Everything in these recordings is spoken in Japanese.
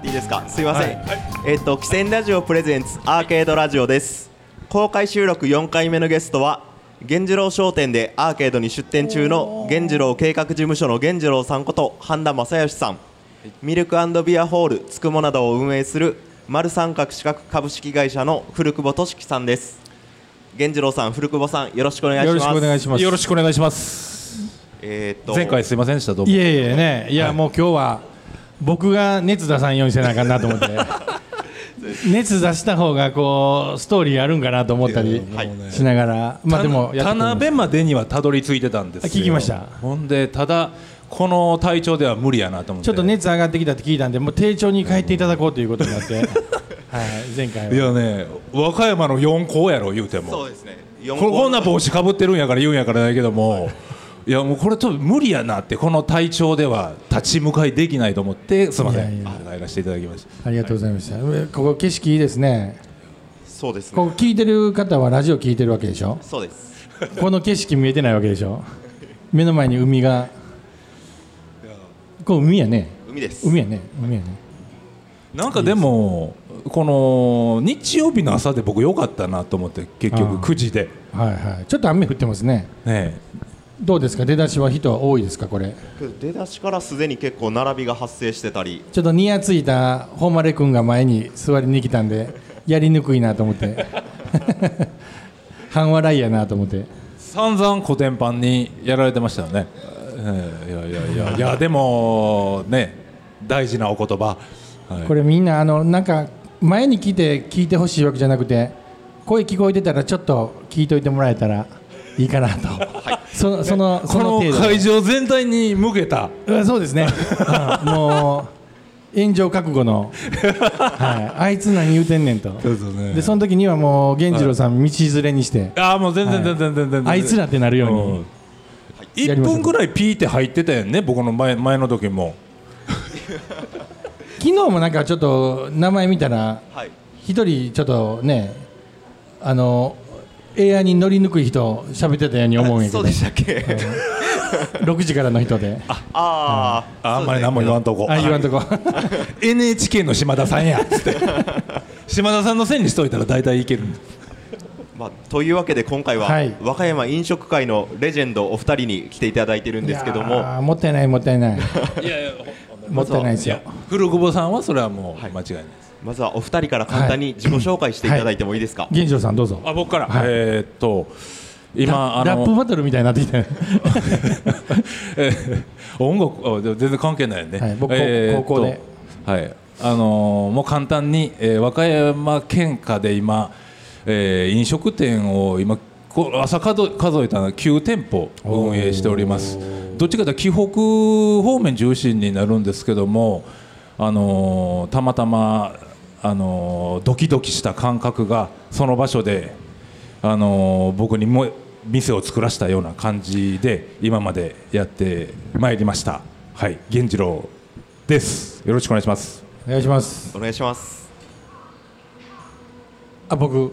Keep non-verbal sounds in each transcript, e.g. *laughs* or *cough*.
っていいですか？すいません、えっと汽船ラジオプレゼンツアーケードラジオです。公開収録4回目のゲストは源次郎商店でアーケードに出店中の源次郎計画事務所の源次郎さんこと半田正義さん。ミルクビアホールつくもなどを運営する丸三角四角株式会社の古久保俊樹さんです。源次郎さん古久保さんよろしくお願いします。よろしくお願いします。よろしくお願いします。えーっと。前回すいませんでしたどうも。いえいえね。いや、もう今日は僕が熱出さんようにせなあかんなと思って。*laughs* 熱出した方がこうストーリーあるんかなと思ったりはい。しながら、まあでもや田辺までにはたどり着いてたんですよ。あ聞きました。ほんでただこの体調では無理やなと思って。ちょっと熱上がってきたって聞いたんでもう丁重に帰っていただこうということになって、*laughs* はい、前回は。いやね和歌山の4校やろ言うても。そうですね。四ここんな帽子かぶってるんやから言うんやからないけどもいやもうこれちょっと無理やなってこの体調では立ち向かいできないと思ってすいません。いやらせていただきました。ありがとうございました、上ここ景色いいですね。そうですね。ここ聞いてる方はラジオ聞いてるわけでしょ？そうです。この景色見えてないわけでしょ？目の前に海が。こう海やね。海です。海やね。海やね。なんかでもこの日曜日の朝で僕良かったなと思って結局あー。9時で。はいはい。ちょっと雨降ってますね。ねどうですか？出だしは人は多いですか？これ。出だしからすでに結構並びが発生してたり。ちょっとニヤついた誉れ君が前に座りに来たんで *laughs* やりにくいなと思って。*laughs* 半笑いやなと思って。散々コテンパンにやられてましたよね、えーいやいやいやいやでもね大事なお言葉、はい。これみんなあのなんか前に来て聞いてほしいわけじゃなくて声聞こえてたらちょっと聞いといてもらえたらいいかなと、そのそのそこの会場全体に向けた。うんそうですね、うんもう炎上覚悟の、*laughs* はい、あいつ何言うてんねんと。そうそうね。でその時にはもう源次郎さん道連れにして、ああもう全然全然全然全然。あいつらってなるように、うん。1やりましょう分ぐらいピーって入ってたよね僕の前前の時も。*laughs* 昨日もなんかちょっと名前見たらはい。一人ちょっとねあのエアに乗りにくい人喋ってたように思うんやけど。そうでしたっけ？6時からの人で。あああああんまり何も言わんとこ。言わんとこ NHK の島田さんやつって島田さんのせいにしといたら大体いける。まあ、というわけで今回は、はい。和歌山飲食界のレジェンドお二人に来ていただいてるんですけどいもやーもったいないもったいない。*laughs* いやいやもったいないですよ。古久保さんはそれはもうはい。間違いないです、まずはお二人から簡単に自己紹介していただいてもいいですか、源次郎さんどうぞ。あ僕から、はい。えーっと今あララップのバトルみたいになってきたね *laughs* えー音楽あ全然関係ないよね、はい。僕えー高校で。はい。あのーもう簡単に、えー和歌山県下で今、えー飲食店を今こ朝数数えたのは9店舗運営しております。どっちかというと紀北方面中心になるんですけども、あのーたまたま、あのードキドキした感覚がその場所で、あのー僕にも店を作らせたような感じで今までやってまいりました。はい源次郎です。よろしくお願いします。お願いします。お願いします。あ僕。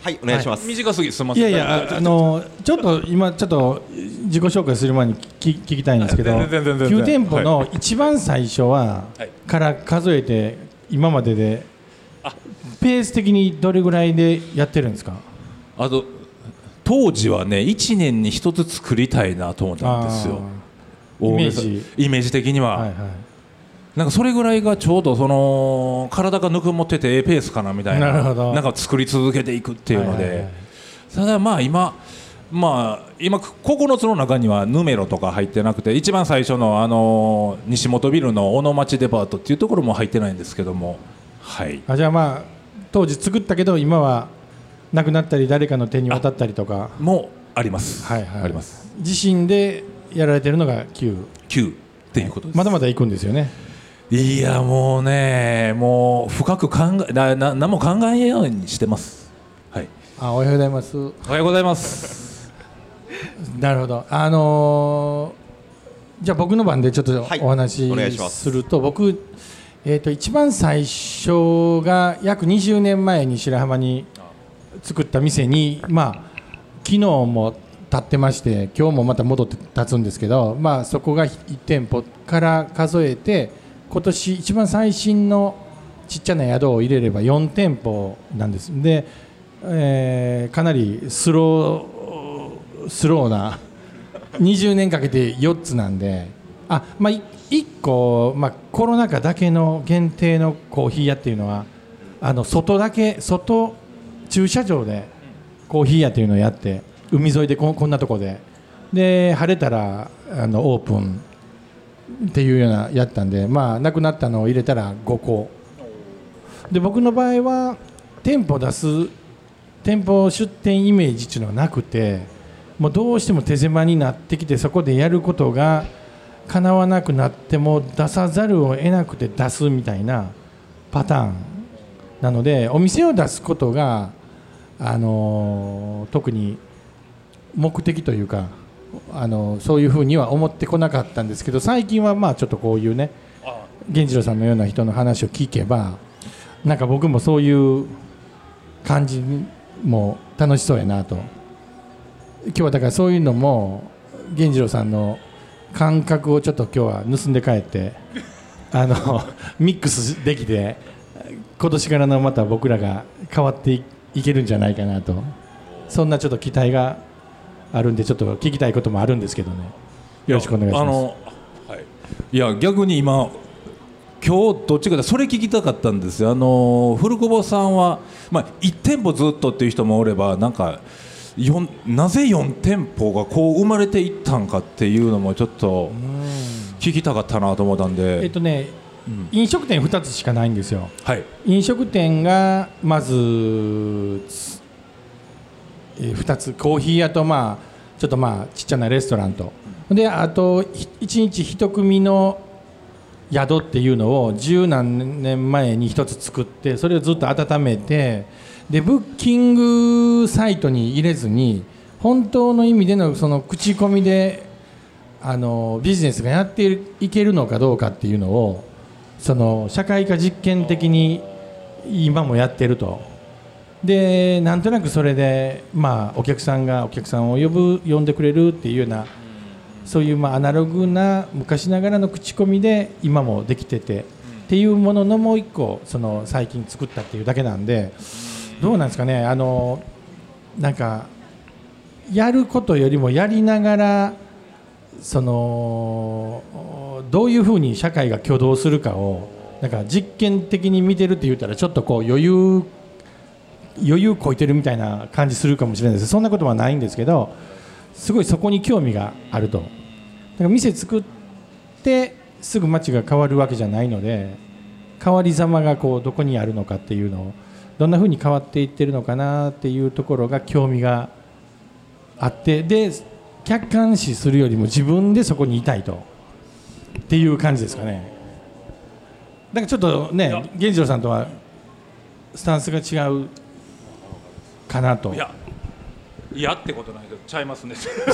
はいお願いします、短すぎすみません。いやいやああのちょっと今ちょっと自己紹介する前に聞聞きたいんですけど全然全然全然。9店舗の一番最初は、はい。から数えて今まででペース的にどれぐらいでやってるんですか？あと当時はね1年に一つ作りたいなと思ったんですよ。イメージ。イメージ的には、はいはい。なんかそれぐらいがちょうどその体がぬくもっててええペースかなみたいな。なんか作り続けていくっていうので、はいはいはい。ただまあ今まあ今9つの中にはヌメロとか入ってなくて一番最初のあの西本ビルの小野町デパートっていうところも入ってないんですけども。はい。あじゃあまあ当時作ったけど今はなくなったり誰かの手に渡ったりとか。もあります、はいはい。あります。自身でやられてるのが9 9っていうことです、まだまだ行くんですよね。いやもうねもう深く考えなな何も考えんようにしてます。はい。あおはようございます。おはようございます *laughs* なるほど。あのーじゃあ僕の番でちょっとはい。お話しすすると、僕、えー、と一番最初が約20年前に白浜に作った店にまあ昨日も立ってまして今日もまた戻って立つんですけど、まあ、そこが1店舗から数えて今年一番最新のちっちゃな宿を入れれば4店舗なんです。で、えーかなりスロースローな20年かけて4つなんであ、まあ、1個、まあ、コロナ禍だけの限定のコーヒー屋っていうのはあの外だけ外駐車場でコーヒー屋っていうのをやって海沿いでここんなとこで。で晴れたらあのオープンっていうようなやったんでまあなくなったのを入れたら5個。で僕の場合は店舗出す店舗出店イメージっていうのはなくてもうどうしても手狭になってきてそこでやることが叶わなくなっても出さざるを得なくて出すみたいなパターンなのでお店を出すことが、あの特に目的というか、あのそういうふうには思ってこなかったんですけど最近はまあちょっとこういうね源次郎さんのような人の話を聞けばなんか僕もそういう感じも楽しそうやなと今日はだからそういうのも源次郎さんの感覚をちょっと今日は盗んで帰ってあの *laughs* ミックスできて今年からのまた僕らが変わっていけるんじゃないかなと。そんなちょっと期待があるんでちょっと聞きたいこともあるんですけどね。よろしくお願いします。い、や逆に今今日どっちかでそれ聞きたかったんですよ。あの古久保さんは、まあ、1店舗ずっとっていう人もおればなんかなぜ4店舗がこう生まれていったんかっていうのもちょっと聞きたかったなと思ったんで、えっとね、うん。飲食店2つしかないんですよ。はい。飲食店がまずつえー2つ。コーヒー屋とまあちょっとまあちっちゃなレストランと。であと1日1組の宿っていうのを十何年前に1つ作ってそれをずっと温めてでブッキングサイトに入れずに本当の意味でのその口コミであのビジネスがやっていけるのかどうかっていうのをその社会科実験的に今もやってると。でなんとなくそれで、まあ、お客さんがお客さんを呼ぶ呼んでくれるっていうようなそういうまあアナログな昔ながらの口コミで今もできててっていうもののもう一個その最近作ったっていうだけなんでどうなんですかね？あのなんかやることよりもやりながらそのどういうふうに社会が挙動するかをなんか実験的に見てるって言ったらちょっとこう余裕余裕こいてるみたいな感じするかもしれないです。そんなことはないんですけどすごいそこに興味があると。だから店作ってすぐ街が変わるわけじゃないので変わりざまがこうどこにあるのかっていうのをどんなふうに変わっていってるのかなっていうところが興味があってで客観視するよりも自分でそこにいたいと。っていう感じですかね。だからちょっとね源次郎さんとはスタンスが違うかなと。いやいやってことないけどちゃいますね。*laughs*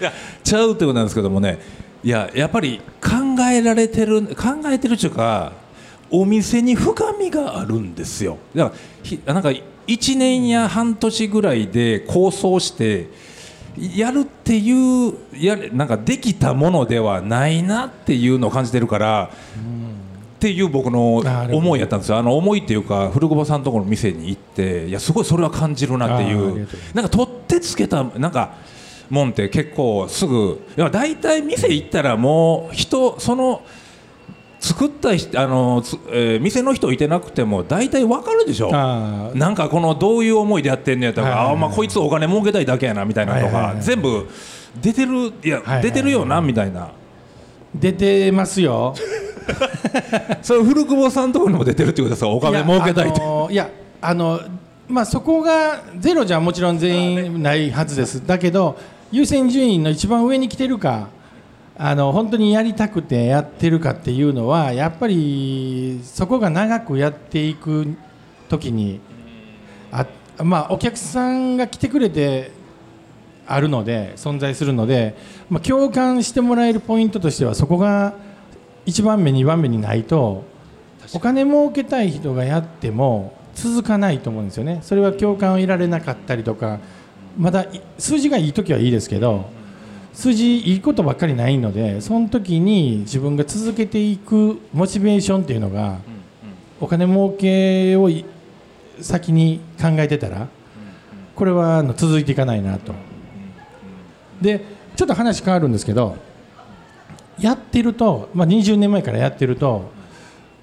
いやちゃうってことなんですけどもね。いややっぱり考えられてる考えてるっていうかお店に深みがあるんですよ。だからひなんか1年や半年ぐらいで構想してやるっていうやれなんかできたものではないなっていうのを感じてるから、っていう僕の思いやったんですよ。あの思いっていうか古久保さんのところの店に行っていやすごいそれは感じるなっていう。なんか取ってつけたなんかもんって結構すぐいや大体店行ったらもう人その作った人あの、つえー店の人いてなくても大体わかるでしょ。なんかこのどういう思いでやってんねやとか、はいはいはいあまあこいつお金儲けたいだけやなみたいなのとか、はいはいはい。全部出てるいや、はいはい出てるよなみたいな。出てますよ。*laughs* それ古久保さんのところにも出てるってことですか？お金儲けたいって。いやあのいやあのまあそこがゼロじゃもちろん全員ないはずです。だけど優先順位の一番上に来てるかあの本当にやりたくてやってるかっていうのはやっぱりそこが長くやっていく時にあまあお客さんが来てくれてあるので存在するので、まあ、共感してもらえるポイントとしてはそこが1番目2番目にないとお金儲けたい人がやっても続かないと思うんですよね。それは共感を得られなかったりとかまだい数字がいい時はいいですけど数字いいことばっかりないのでその時に自分が続けていくモチベーションっていうのが、お金儲けをい先に考えてたらこれはあの続いていかないなと。でちょっと話変わるんですけどやってると、まあ、20年前からやってると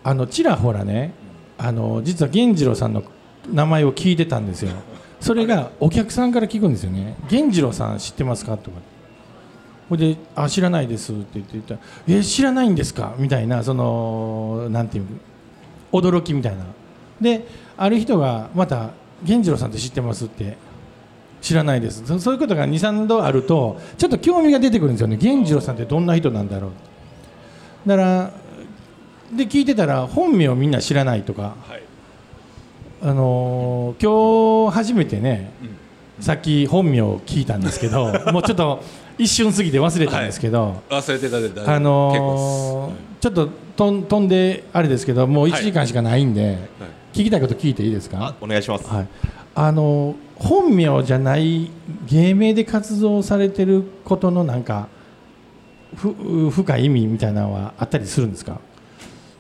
あのちらほらねあの実は源次郎さんの名前を聞いてたんですよ。それがお客さんから聞くんですよね「源次郎さん知ってますか?」とかほいで「あ知らないです」って言って言ったら「え知らないんですか?」みたいなそのなんていう驚きみたいな。である人がまた「源次郎さんって知ってます?」って。知らないです。そそういうことが23度あるとちょっと興味が出てくるんですよね。源次郎さんってどんな人なんだろう。だからで聞いてたら本名みんな知らないとか、あのー今日初めてね、さっき本名を聞いたんですけどもうちょっと一瞬過ぎて忘れたんですけど、忘れてたであのーちょっととん飛んであれですけどもう1時間しかないんで、聞きたいこと聞いていいですか、あお願いします、はい、あの本名じゃない芸名で活動されてることのなんかふ深い意味みたいなのはあったりするんですか？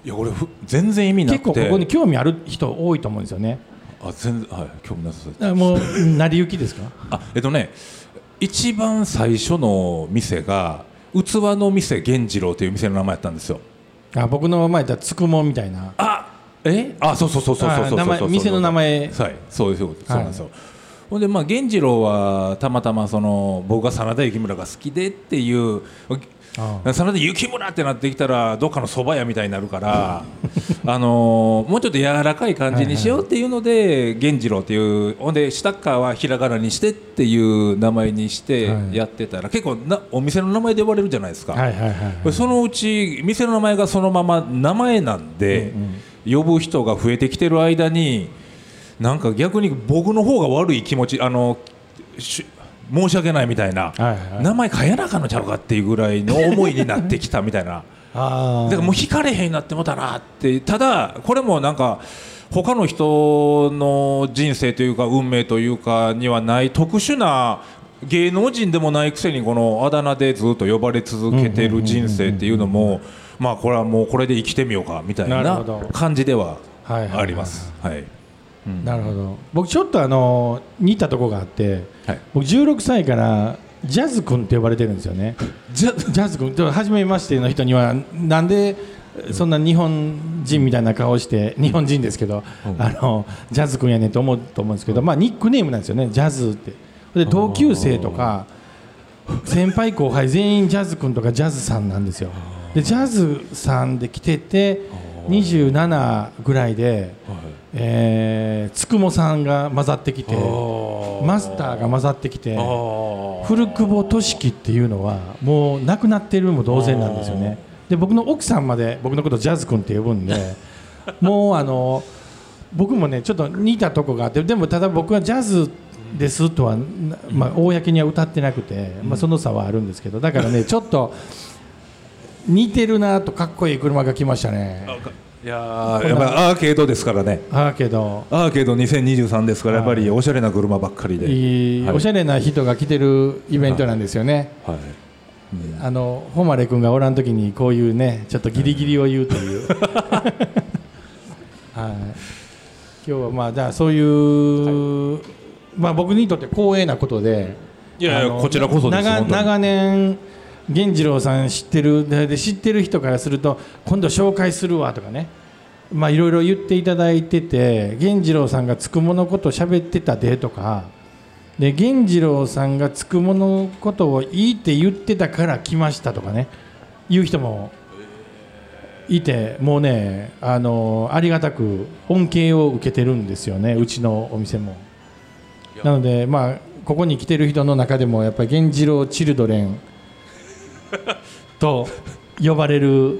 いや俺ふ全然意味なくて。結構ここに興味ある人多いと思うんですよね。あ全然はい興味なさそう。ですあもう成り行きですか？あえっとね一番最初の店が器の店源次郎という店の名前やったんですよ。あ僕の前だつくもみたいな。あえ？あそうそうそうそうそうそうあ名前そう店の名前はいそうですそうですそうなんですよ、ほんでまあ源次郎はたまたまその僕が真田幸村が好きでっていうあ真田幸村ってなってきたらどっかの蕎麦屋みたいになるから *laughs* あのーもうちょっと柔らかい感じにしようっていうので源次郎っていうほんで下っ側はひらがなにしてっていう名前にしてはい。やってたら結構なお店の名前で呼ばれるじゃないですか、はいはいはいはい。そのうち店の名前がそのまま名前なんで、呼ぶ人が増えてきてる間になんか逆に僕の方が悪い気持ちあのし申し訳ないみたいな、はいはい。名前変えなあかんのちゃうかっていうぐらいの思いになってきたみたいな。*laughs* あだからもう惹かれへんになってもたなってただこれもなんか他の人の人生というか運命というかにはない特殊な芸能人でもないくせにこのあだ名でずっと呼ばれ続けてる人生っていうのもまあこれはもうこれで生きてみようかみたいな感じではあります。はいなるほど。僕ちょっとあの似たとこがあってはい。僕16歳からジャズ君って呼ばれてるんですよね。ジャズ君と初めましての人にはなんでそんな日本人みたいな顔して日本人ですけど、あのジャズ君やねんと思うと思うんですけど、まあ、ニックネームなんですよねジャズって。で同級生とか先輩後輩全員ジャズ君とかジャズさんなんですよ。でジャズさんで来てて27ぐらいで、えー、つくもさんが混ざってきてマスターが混ざってきて古久保俊樹っていうのはもう亡くなってるも同然なんですよね。で僕の奥さんまで僕のことジャズ君って呼ぶんで *laughs* もうあの僕もねちょっと似たとこがあってでもただ僕はジャズですとは、なまあ、公には歌ってなくて、まあ、その差はあるんですけどだからねちょっと似てるなとかっこいい車が来ましたねいやーやっぱりアーケードですからね。あーけどアーケード2023ですからやっぱりおしゃれな車ばっかりで、いいはい。おしゃれな人が来てるイベントなんですよね、はい。あの誉君がおらん時にこういうねちょっとギリギリを言うという。*laughs* はい。今日はまあじゃあそういう、まあ僕にとって光栄なことでいやいやこちらこそ長年源次郎さん知ってる？でで知ってる人からすると今度紹介するわとかね。まあいろいろ言っていただいてて源次郎さんがつくものこと喋ってたでとか。で源次郎さんがつくものことをいいって言ってたから来ましたとかね。言う人もいてもうねあのありがたく恩恵を受けてるんですよね。うちのお店も。なのでまあここに来てる人の中でもやっぱり源次郎チルドレン *laughs* と呼ばれる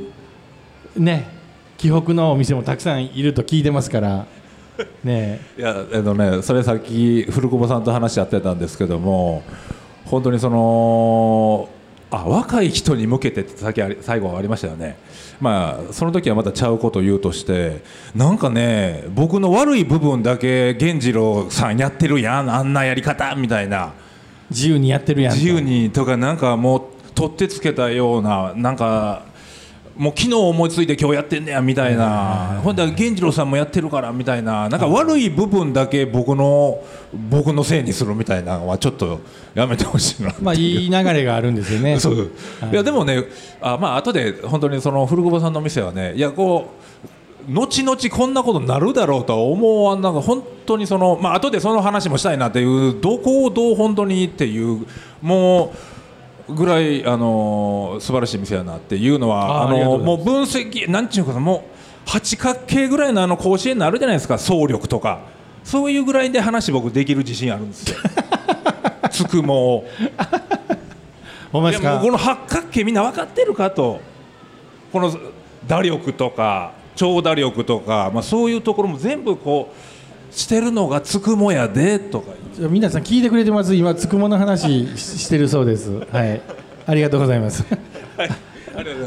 ね紀北のお店もたくさんいると聞いてますからね。いやあのねそれさっき古久保さんと話し合ってたんですけども本当にそのあ若い人に向けてってさっき最後ありましたよね。まあその時はまたちゃうこと言うとしてなんかね僕の悪い部分だけ源次郎さんやってるやんあんなやり方みたいな。自由にやってるやんと。自由にとかなんかもう取ってつけたようななんかもう昨日思いついて今日やってんねやみたいな。ほんで源次郎さんもやってるからみたいな。なんか悪い部分だけ僕の僕のせいにするみたいなのはちょっとやめてほしいなまあいい流れがあるんですよね。*laughs* そう。い。やでもねあまあ後で本当にその古久保さんの店はねいやこう後々こんなことになるだろうとは思わん。なんか本当にそのまあ後でその話もしたいなっていうどこをどう本当にっていうもうぐらいあの素晴らしい店やなっていうのはあのもう分析なんちゅうかもう八角形ぐらいのあの甲子園になるじゃないですか総力とか。そういうぐらいで話僕できる自信あるんですよ。*laughs* つくもを。ほんまですか？この八角形みんな分かってるかと。この打力とか長打力とか、まあ、そういうところも全部こうしてるのがつくもやでとか皆さん聞いてくれてます今つくもの話ししてるそうです。はい。ありがとうございます。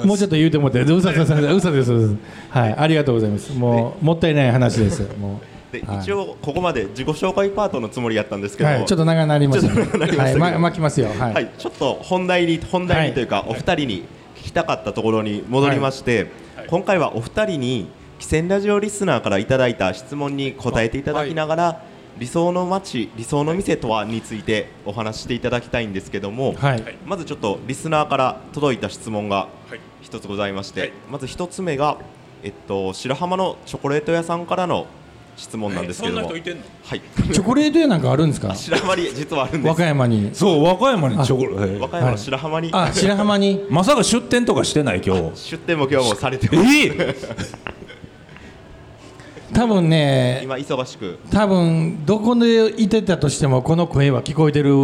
もうちょっと言うてもって嘘嘘嘘嘘嘘です嘘です。はい。ありがとうございます。もうもったいない話です。もう。で、はい。一応ここまで自己紹介パートのつもりやったんですけど、はい、ちょっと長くなりました、ちょっと長くなりまはい、ま、巻きますよ。はい。はい、ちょっと本題に本題にというか、お二人に聞きたかったところに戻りまして、今回はお二人に汽船ラジオリスナーからいただいた質問に答えていただきながら、理想の街理想の店とはについてお話していただきたいんですけども、はい。まずちょっとリスナーから届いた質問が一つございまして、はいまず一つ目が、えっと、白浜のチョコレート屋さんからの質問なんですけども、はい、てんのチョコレート屋なんかあるんですか。白浜に実はあるんで和歌山に。そう和歌山にチョコレート和歌山の白浜に、あ、白浜に。まさか出店とかしてない今日出店も今日もされてえますー多分ね。今忙しく。多分どこでいてたとしてもこの声は聞こえてる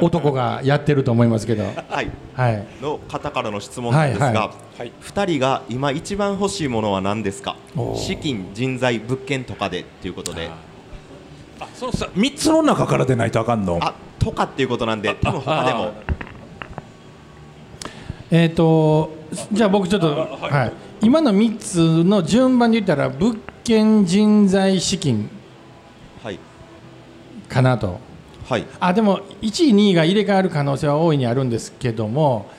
男がやってると思いますけど。はい。はい。の方からの質問なんですが、はいは2人が今一番欲しいものは何ですか？資金人材物件とかでっていうことで。あそのさ3つの中からでないとあかんの？あとかっていうことなんで多分他でも。えっ、とじゃあ僕ちょっとはい。今の三つの順番で言ったら物件人材資金はいかなと。はいあでも1位2位が入れ替わる可能性は大いにあるんですけども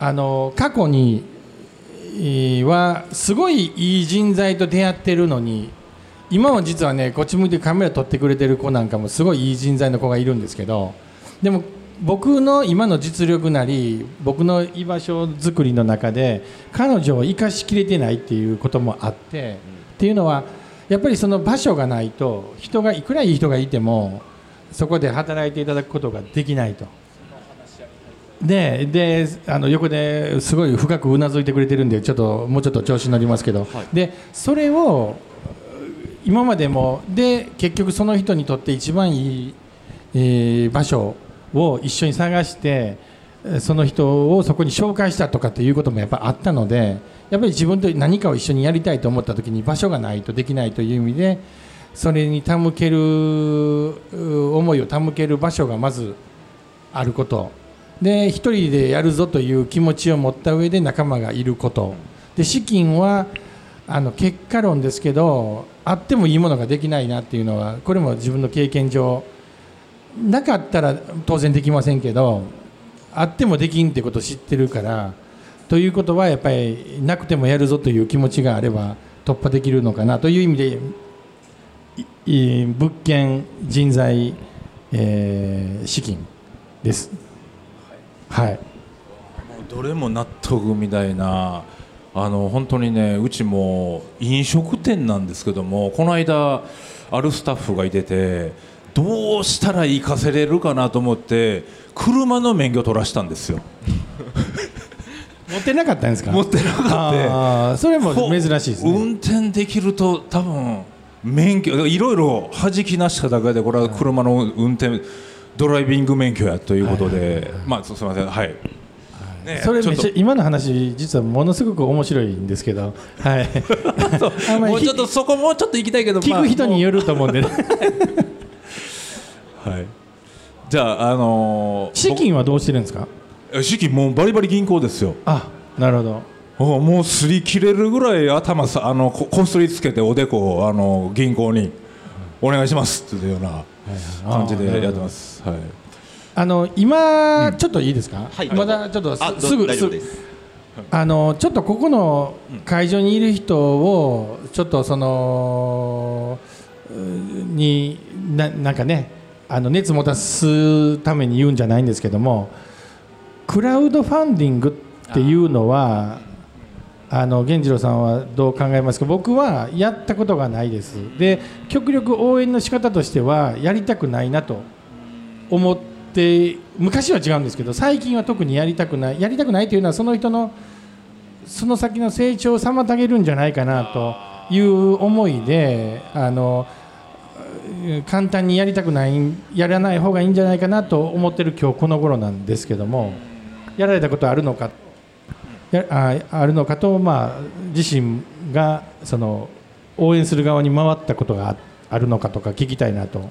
あの過去にえーはすごいいい人材と出会ってるのに今も実はねこっち向いてカメラ撮ってくれてる子なんかもすごいいい人材の子がいるんですけどでも僕の今の実力なり僕の居場所づくりの中で彼女を生かしきれてないっていうこともあって、っていうのはやっぱりその場所がないと人がいくらいい人がいてもそこで働いていただくことができないと。でであの横ですごい深くうなずいてくれてるんでちょっともうちょっと調子に乗りますけど、でそれを今までもで結局その人にとって一番いい、えー場所を一緒に探してえーその人をそこに紹介したとかっていうこともやっぱあったのでやっぱり自分と何かを一緒にやりたいと思った時に場所がないとできないという意味でそれに手向ける思いを手向ける場所がまずあること。で一人でやるぞという気持ちを持った上で仲間がいること。で資金はあの結果論ですけどあってもいいものができないなっていうのはこれも自分の経験上なかったら当然できませんけどあってもできんってことを知ってるからということはやっぱりなくてもやるぞという気持ちがあれば突破できるのかなという意味で物件人材、えー資金です。はいどれも納得みたいなあの本当にねうちも飲食店なんですけどもこの間あるスタッフがいててどうしたら行かせれるかなと思って車の免許取らしたんですよ持ってなかったんですか？持ってなかった。それも珍しいですね。運転できると多分免許いろいろ弾き出しただけでこれは車の運転ドライビング免許やということで、まあすすみません。はい、ねそれめっちゃ今の話実はものすごく面白いんですけど、はい。*laughs* もうちょっとそこもうちょっと行きたいけど聞く人によよると思うんで、ね、*laughs* はい、じゃああのー資金はどうしてるんですか？僕資金もうバリバリ銀行ですよ。あ、なるほど。おもうすり切れるぐらい頭さあのここすりつけておでこをあの銀行にお願いしますっていうような感じでやってます。はい。あの今、ちょっといいですか、はい。まだちょっとすぐ大丈夫です。あのちょっとここの会場にいる人をちょっとそのうにななんかねあの熱持たすために言うんじゃないんですけどもクラウドファンディングっていうのはあの源次郎さんはどう考えますか？僕はやったことがないです。で極力応援の仕方としてはやりたくないなと思って昔は違うんですけど最近は特にやりたくないやりたくないというのはその人のその先の成長を妨げるんじゃないかなという思いであの簡単にやりたくないやらない方がいいんじゃないかなと思ってる今日この頃なんですけども。やられたことあるのかやああるのかと、まあ、自身がその応援する側に回ったことがああるのかとか聞きたいなと。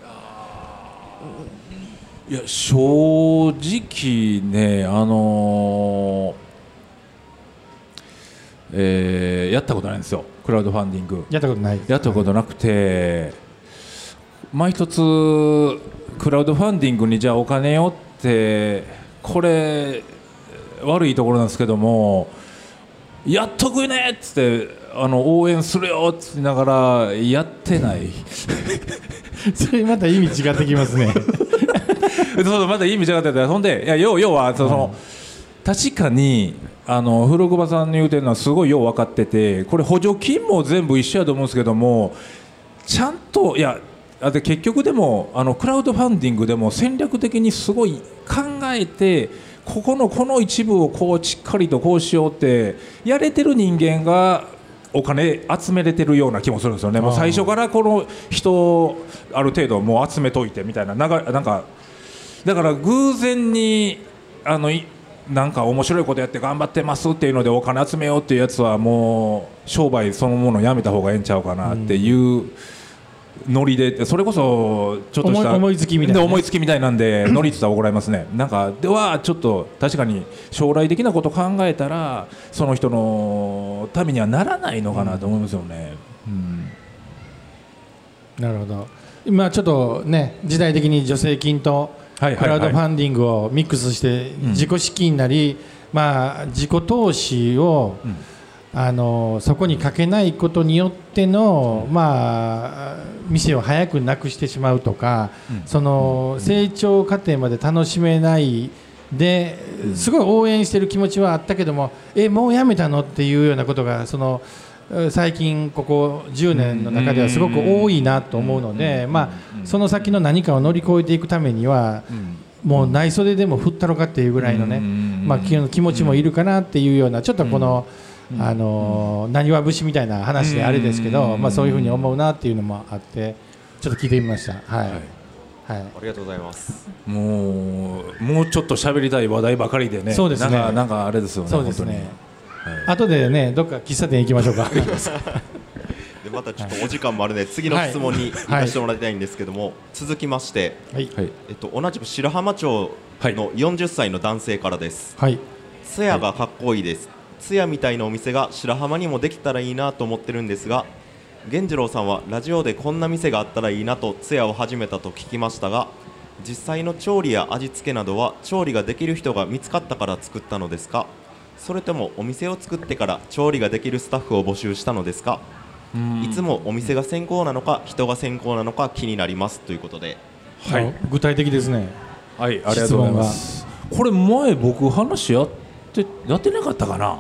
いや正直ねあのーえーやったことないんですよ。クラウドファンディング。やったことない。やったことなくて毎一つクラウドファンディングにじゃあお金をってこれ悪いところなんですけどもやっとくねっつってあの応援するよっつってながらやってない *laughs* それまた意味違ってきますね。*laughs* そうそうまだいい意味違っててほんでいや要要はその、確かにあの古久保さんの言うてるのはすごいよう分かっててこれ補助金も全部一緒やと思うんですけどもちゃんといやあで結局でもあのクラウドファンディングでも戦略的にすごい考えてここのこの一部をこうしっかりとこうしようってやれてる人間がお金集めれてるような気もするんですよね。もう最初からこの人をある程度もう集めといてみたいななんかなんかだから偶然にあのいなんか面白いことやって頑張ってますっていうのでお金集めようっていうやつはもう商売そのものやめた方がええんちゃうかなっていうノリでそれこそちょっとした思いつきみたいな思いつきみたいなんで *laughs* ノリって言ったら怒られますね。なんかではちょっと確かに将来的なこと考えたらその人のためにはならないのかなと思いますよね。うん。なるほど。今ちょっとね時代的に助成金とクラウドファンディングをミックスしてん。自己資金なり、まあ、自己投資を、あのそこにかけないことによっての、まあ、店を早くなくしてしまうとか、その成長過程まで楽しめないですごい応援してる気持ちはあったけどもえもうやめたのっていうようなことがそのえ最近ここ10年の中ではすごく多いなと思うので、まあ、その先の何かを乗り越えていくためには、もう内袖でも振ったろかっていうぐらいのね、まあ、気気持ちもいるかなっていうようなちょっとこの。あのなにわ節みたいな話であれですけど、まあ、そういうふうに思うなっていうのもあってちょっと聞いてみました。はい、はい。ありがとうございます。もうもうちょっと喋りたい話題ばかりでねそうですね。なんかなんかあれですよねそうですね。本後でねどっか喫茶店行きましょうか。*laughs* でまたちょっとお時間もあるので次の質問に行かせてもらいたいんですけども、続きまして、はい。えっと、同じく白浜町の40歳の男性からです。はい。ツヤがかっこいいですツヤみたいなお店が白浜にもできたらいいなと思ってるんですが源次郎さんはラジオでこんな店があったらいいなとツヤを始めたと聞きましたが実際の調理や味付けなどは調理ができる人が見つかったから作ったのですか？それともお店を作ってから調理ができるスタッフを募集したのですか？いつもお店が先行なのか人が先行なのか気になります。ということで。はい。あ具体的ですね。はいありがとうございます。これ前僕話やってやってなかったかな。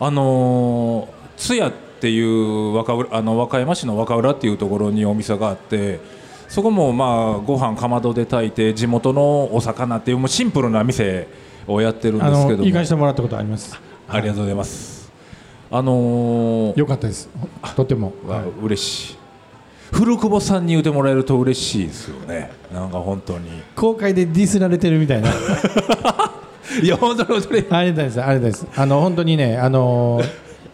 あのー津屋っていう若浦あの和歌山市の若浦っていうところにお店があってそこもまあご飯かまどで炊いて地元のお魚っていうもうシンプルな店をやってるんあですけども。の行かしてもらったことあります。ありがとうございます。あのーよかったです。とても、わ嬉しい。古久保さんに言うてもらえると嬉しいですよね。なんか本当に。公開でディスられてるみたいな *laughs* いや本当に本当に。ありがたいです。ありがたいです。あの本当にねあの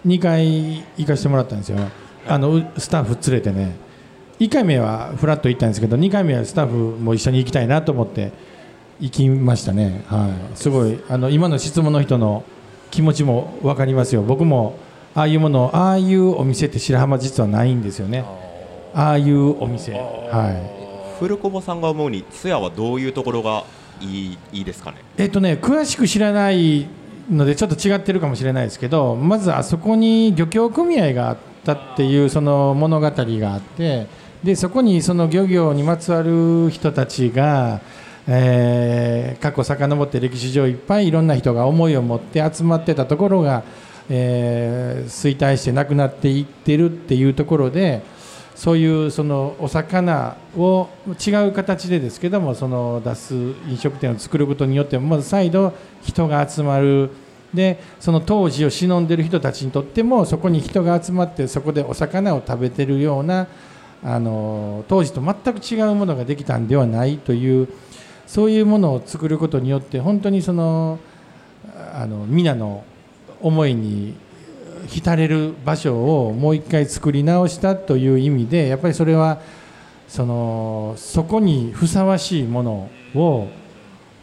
2回行かしてもらったんですよ。あのうスタッフ連れてね。1回目はフラッと行ったんですけど2回目はスタッフも一緒に行きたいなと思って行きましたね。はい。すごいあの今の質問の人の気持ちも分かりますよ。僕もああいうものああいうお店って白浜実はないんですよね。ああいうお店。はい。古久保さんが思うにツヤはどういうところがいいいいですかね？えっとね詳しく知らないのでちょっと違ってるかもしれないですけどまずあそこに漁協組合があったっていうその物語があってでそこにその漁業にまつわる人たちが、えー、過去遡って歴史上いっぱいいろんな人が思いを持って集まってたところが、えー、衰退してなくなっていってるっていうところでそういうそのお魚を違う形でですけどもその出す飲食店を作ることによってまず再度人が集まる。でその当時を忍んでる人たちにとってもそこに人が集まってそこでお魚を食べてるようなあの当時と全く違うものができたんではないというそういうものを作ることによって本当にそのあの皆の思いに浸れる場所をもう一回作り直したという意味でやっぱりそれはそのそこにふさわしいものを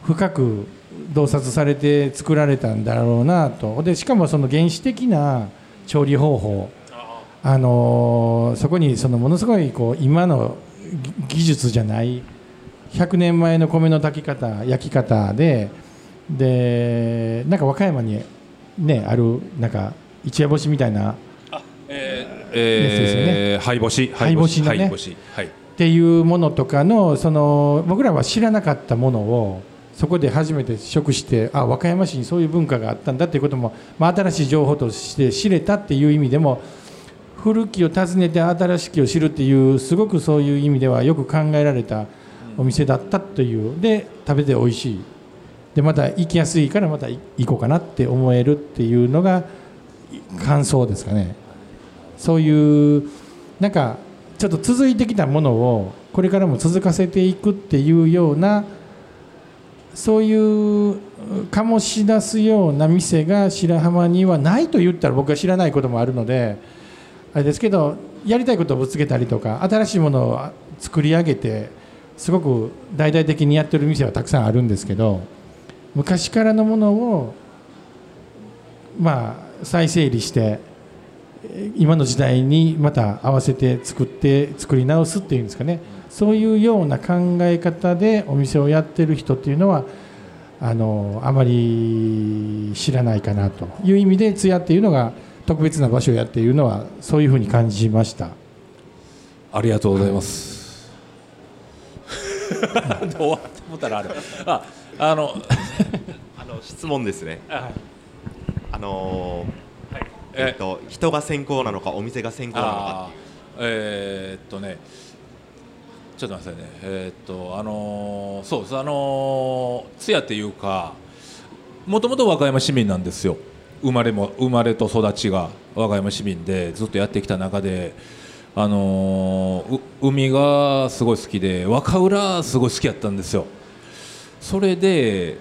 深く洞察されて作られたんだろうなと。でしかもその原始的な調理方法あのそこにそのものすごいこう今の技術じゃない100年前の米の炊き方焼き方ででなんか和歌山にねあるなんか一夜干しみたいなえーえー、灰干し。灰干し。のね。はい、っていうものとかのその僕らは知らなかったものをそこで初めて食してあ和歌山市にそういう文化があったんだっていうことも、まあ、新しい情報として知れたっていう意味でも古きを訪ねて新しきを知るっていうすごくそういう意味ではよく考えられたお店だったという。で食べて美味しい。でまた行きやすいからまた行こうかなって思えるっていうのが感想ですかね。そういうなんかちょっと続いてきたものをこれからも続かせていくっていうようなそういう醸し出すような店が白浜にはないと言ったら僕は知らないこともあるのであれですけどやりたいことをぶつけたりとか新しいものを作り上げてすごく大々的にやってる店はたくさんあるんですけど昔からのものをまあ再整理して今の時代にまた合わせて作って作り直すっていうんですかね。そういうような考え方でお店をやってる人っていうのはあのあまり知らないかなという意味で津屋っていうのが特別な場所をやっているのはそういうふうに感じました。ありがとうございます、はい、どう思ったらある。ああの *laughs* あの質問ですね、はい、あのーはい、えっと人が先行なのかお店が先行なのか。っていうえー、っとねちょっと待ってくださいね。えー、っとあのー、そうです。あの通夜っていうかもともと和歌山市民なんですよ。生まれも生まれと育ちが和歌山市民でずっとやってきた中であのー、海がすごい好きで若浦すごい好きやったんですよ。それで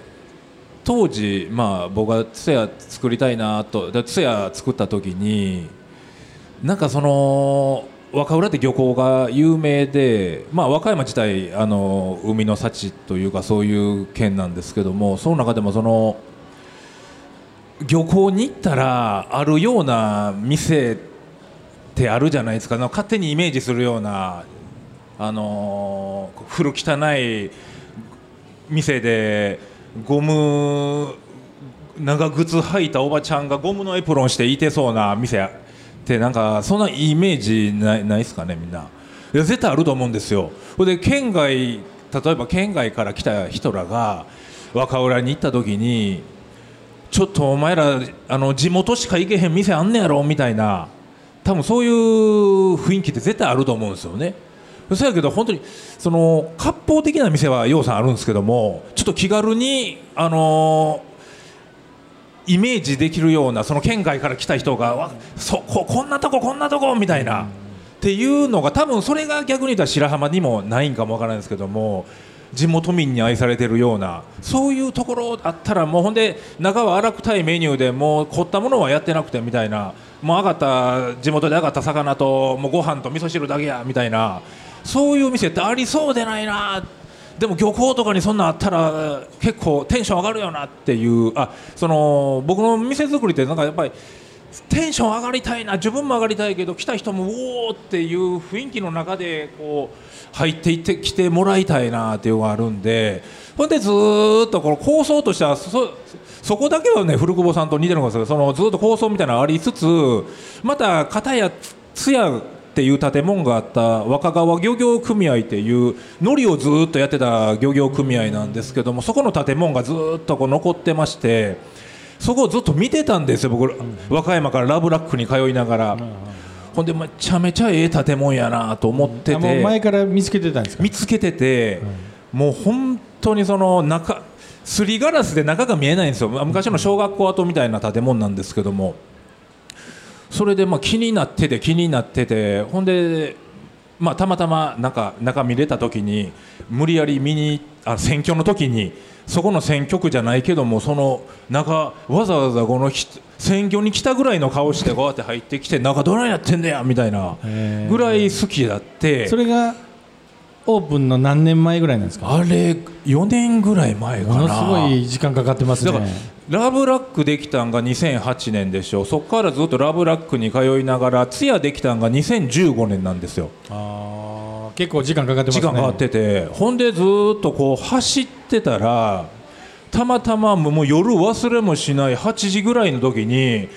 当時まあ僕が通夜作りたいなと通夜作った時になんかその若浦って漁港が有名で、まあ、和歌山自体あの海の幸というかそういう県なんですけどもその中でもその漁港に行ったらあるような店ってあるじゃないですか。勝手にイメージするようなあの古汚い店でゴム長靴履いたおばちゃんがゴムのエプロンしていてそうな店。ってなんかそんなイメージないないですかねみんな。いや絶対あると思うんですよ。で県外例えば県外から来た人らが若浦に行った時にちょっとお前らあの地元しか行けへん店あんねやろみたいな。多分そういう雰囲気って絶対あると思うんですよね。そやけど本当にその割烹的な店はようさんあるんですけどもちょっと気軽にあのイメージできるようなその県外から来た人がそここんなとここんなとこみたいな、っていうのが多分それが逆に言ったら白浜にもないんかもわからないですけども地元民に愛されてるようなそういうところだったらもうほんで中は荒くたいメニューでもう凝ったものはやってなくてみたいなもう上がった地元で上がった魚ともうご飯と味噌汁だけやみたいなそういう店ってありそうでないな。でも漁港とかにそんなあったら結構テンション上がるよなっていう。あその僕の店作りってなんかやっぱりテンション上がりたいな。自分も上がりたいけど来た人もおおっていう雰囲気の中でこう入っていってきてもらいたいなっていうのがあるんで。ほんでずっとこの構想としてはそそこだけはね古久保さんと似てるのかもしれない。そのずっと構想みたいなのありつつまた片や津屋っていう建物があった若川漁業組合っていう海苔をずーっとやってた漁業組合なんですけどもそこの建物がずーっとこう残ってましてそこをずっと見てたんですよ僕、和歌山からラブラックに通いながら、ほんでめちゃめちゃええ建物やなと思ってて、前から見つけてたんですか？見つけてて、もう本当にその中すりガラスで中が見えないんですよ。まあ昔の小学校跡みたいな建物なんですけどもそれでまあ気になってて気になっててほんで、まあ、たまたま中中見れた時に無理やり見にあ選挙の時にそこの選挙区じゃないけどもその中わざわざこのひ選挙に来たぐらいの顔してこうやって入ってきて中どないやってんだよみたいなぐらい好きだって。それがオープンの何年前ぐらいなんですか？あれ4年ぐらい前かな。ものすごい時間かかってますね。だからラブラックできたんが2008年でしょ。そこからずっとラブラックに通いながらツヤできたんが2015年なんですよ。あー結構時間かかってますね。時間かかっててほんでずっとこう走ってたらたまたまもう夜忘れもしない8時ぐらいの時に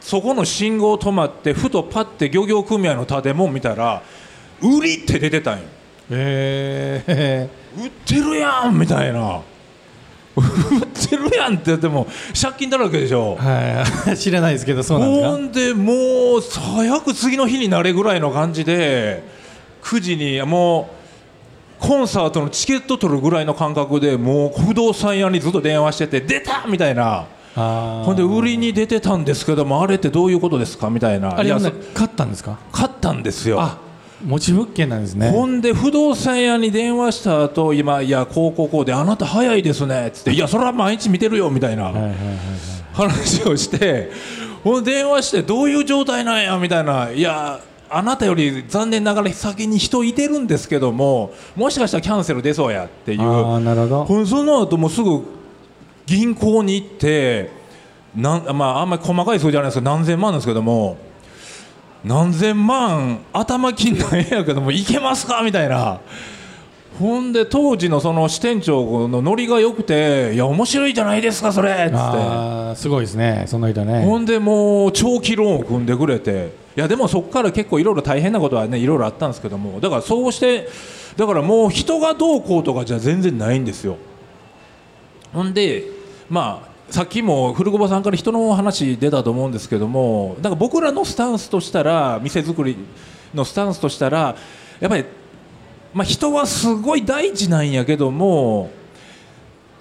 そこの信号止まってふとパッて漁業組合の建物見たら売りって出てたんよえ売ってるやんみたいな。売ってるやんって言っても借金だらけでしょ。ー、はい。*laughs* 知らないですけどそうなんですか？ほんでもう早く次の日になれぐらいの感じで9時にもうコンサートのチケット取るぐらいの感覚でもう不動産屋にずっと電話してて出たみたいな。ほんで売りに出てたんですけどもあれってどういうことですか？みたいな。あれほんないやそら買ったんですか？買ったんですよ。あ持ち物件なんですね。ほんで不動産屋に電話した後今いやこうこうこうであなた早いですねっつってい。やそれは毎日見てるよみたいな話をしてほんで電話してどういう状態なんやみたいないやあなたより残念ながら先に人いてるんですけどももしかしたらキャンセル出そうやっていう。ああなるほど。その後もすぐ銀行に行ってなん、まあ、あんまり細かい数字じゃないですけど何千万ですけども何千万頭金なんやけどもいけますか？みたいな。ほんで当時のその支店長のノリが良くて「いや面白いじゃないですかそれ」っつって。すごいですねその人ね。ほんでもう長期ローンを組んでくれて。いやでもそこから結構いろいろ大変なことはねいろいろあったんですけども。だからそうしてだからもう人がどうこうとかじゃ全然ないんですよ。ほんでまあさっきも古久保さんから人の話出たと思うんですけどもだか僕らのスタンスとしたら店作りのスタンスとしたらやっぱり、まあ、人はすごい大事なんやけども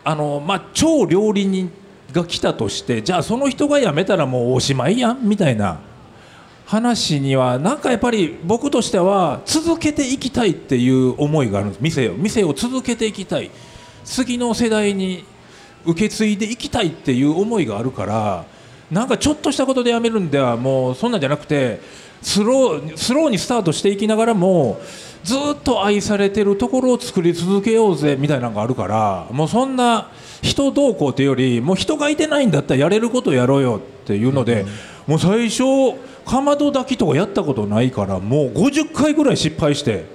あの、まあ、超料理人が来たとしてじゃあその人が辞めたらもうおしまいやんみたいな話にはなんかやっぱり僕としては続けていきたいっていう思いがあるんです。店を店を続けていきたい。次の世代に受け継いでいきたいっていう思いがあるからなんかちょっとしたことで辞めるんではもうそんなんじゃなくてスロースローにスタートしていきながらもずっと愛されてるところを作り続けようぜみたいなのがあるからもうそんな人どうこうっていうよりもう人がいてないんだったらやれることやろうよっていうので、もう最初かまど炊きとかやったことないからもう50回ぐらい失敗して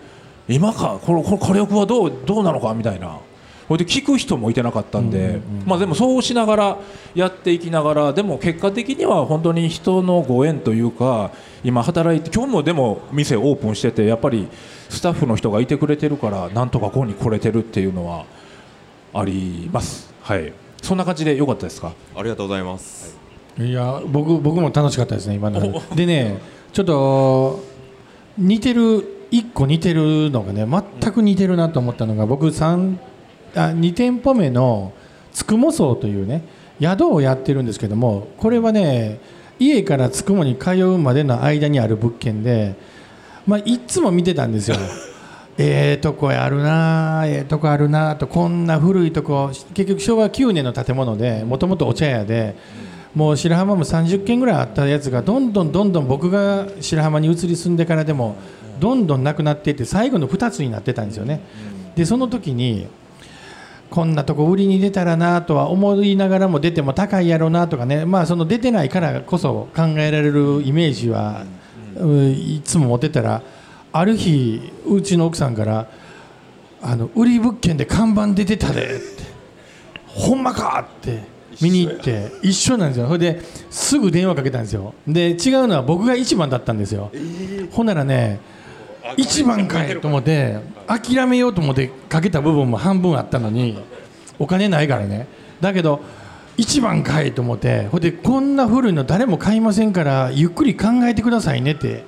今かこのこの火力はどうどうなのかみたいな。ほいで聞く人もいてなかったんで、まあでもそうしながらやっていきながらでも結果的には本当に人のご縁というか今働いて今日もでも店オープンしててやっぱりスタッフの人がいてくれてるからなんとかここに来れてるっていうのはあります。はい。そんな感じでよかったですか？ありがとうございます。い。や僕僕も楽しかったですね今の。でねちょっと似てる1個似てるのがね全く似てるなと思ったのが僕3あ2店舗目のつくも荘というね宿をやってるんですけどもこれはね家からつくもに通うまでの間にある物件で、まあ、いつも見てたんですよ。*laughs* ええとこあるなええとこあるなとこんな古いとこ結局昭和9年の建物でもともとお茶屋でもう白浜も30軒ぐらいあったやつがどんどんどんどん僕が白浜に移り住んでからでもどんどんなくなっていって最後の2つになってたんですよね。でその時にこんなとこ売りに出たらなとは思いながらも出ても高いやろなとかね、まあ、その出てないからこそ考えられるイメージは、うん。いつも持ってたらある日うちの奥さんから「あの売り物件で看板出てたで」って「ほんまか!」って見に行って一緒なんですよ。それですぐ電話かけたんですよ。で違うのは僕が一番だったんですよ、ほんならね一番かいと思って諦めようと思ってかけた部分も半分あったのにお金ないからね。だけど一番かいと思ってほでこんな古いの誰も買いませんからゆっくり考えてくださいねって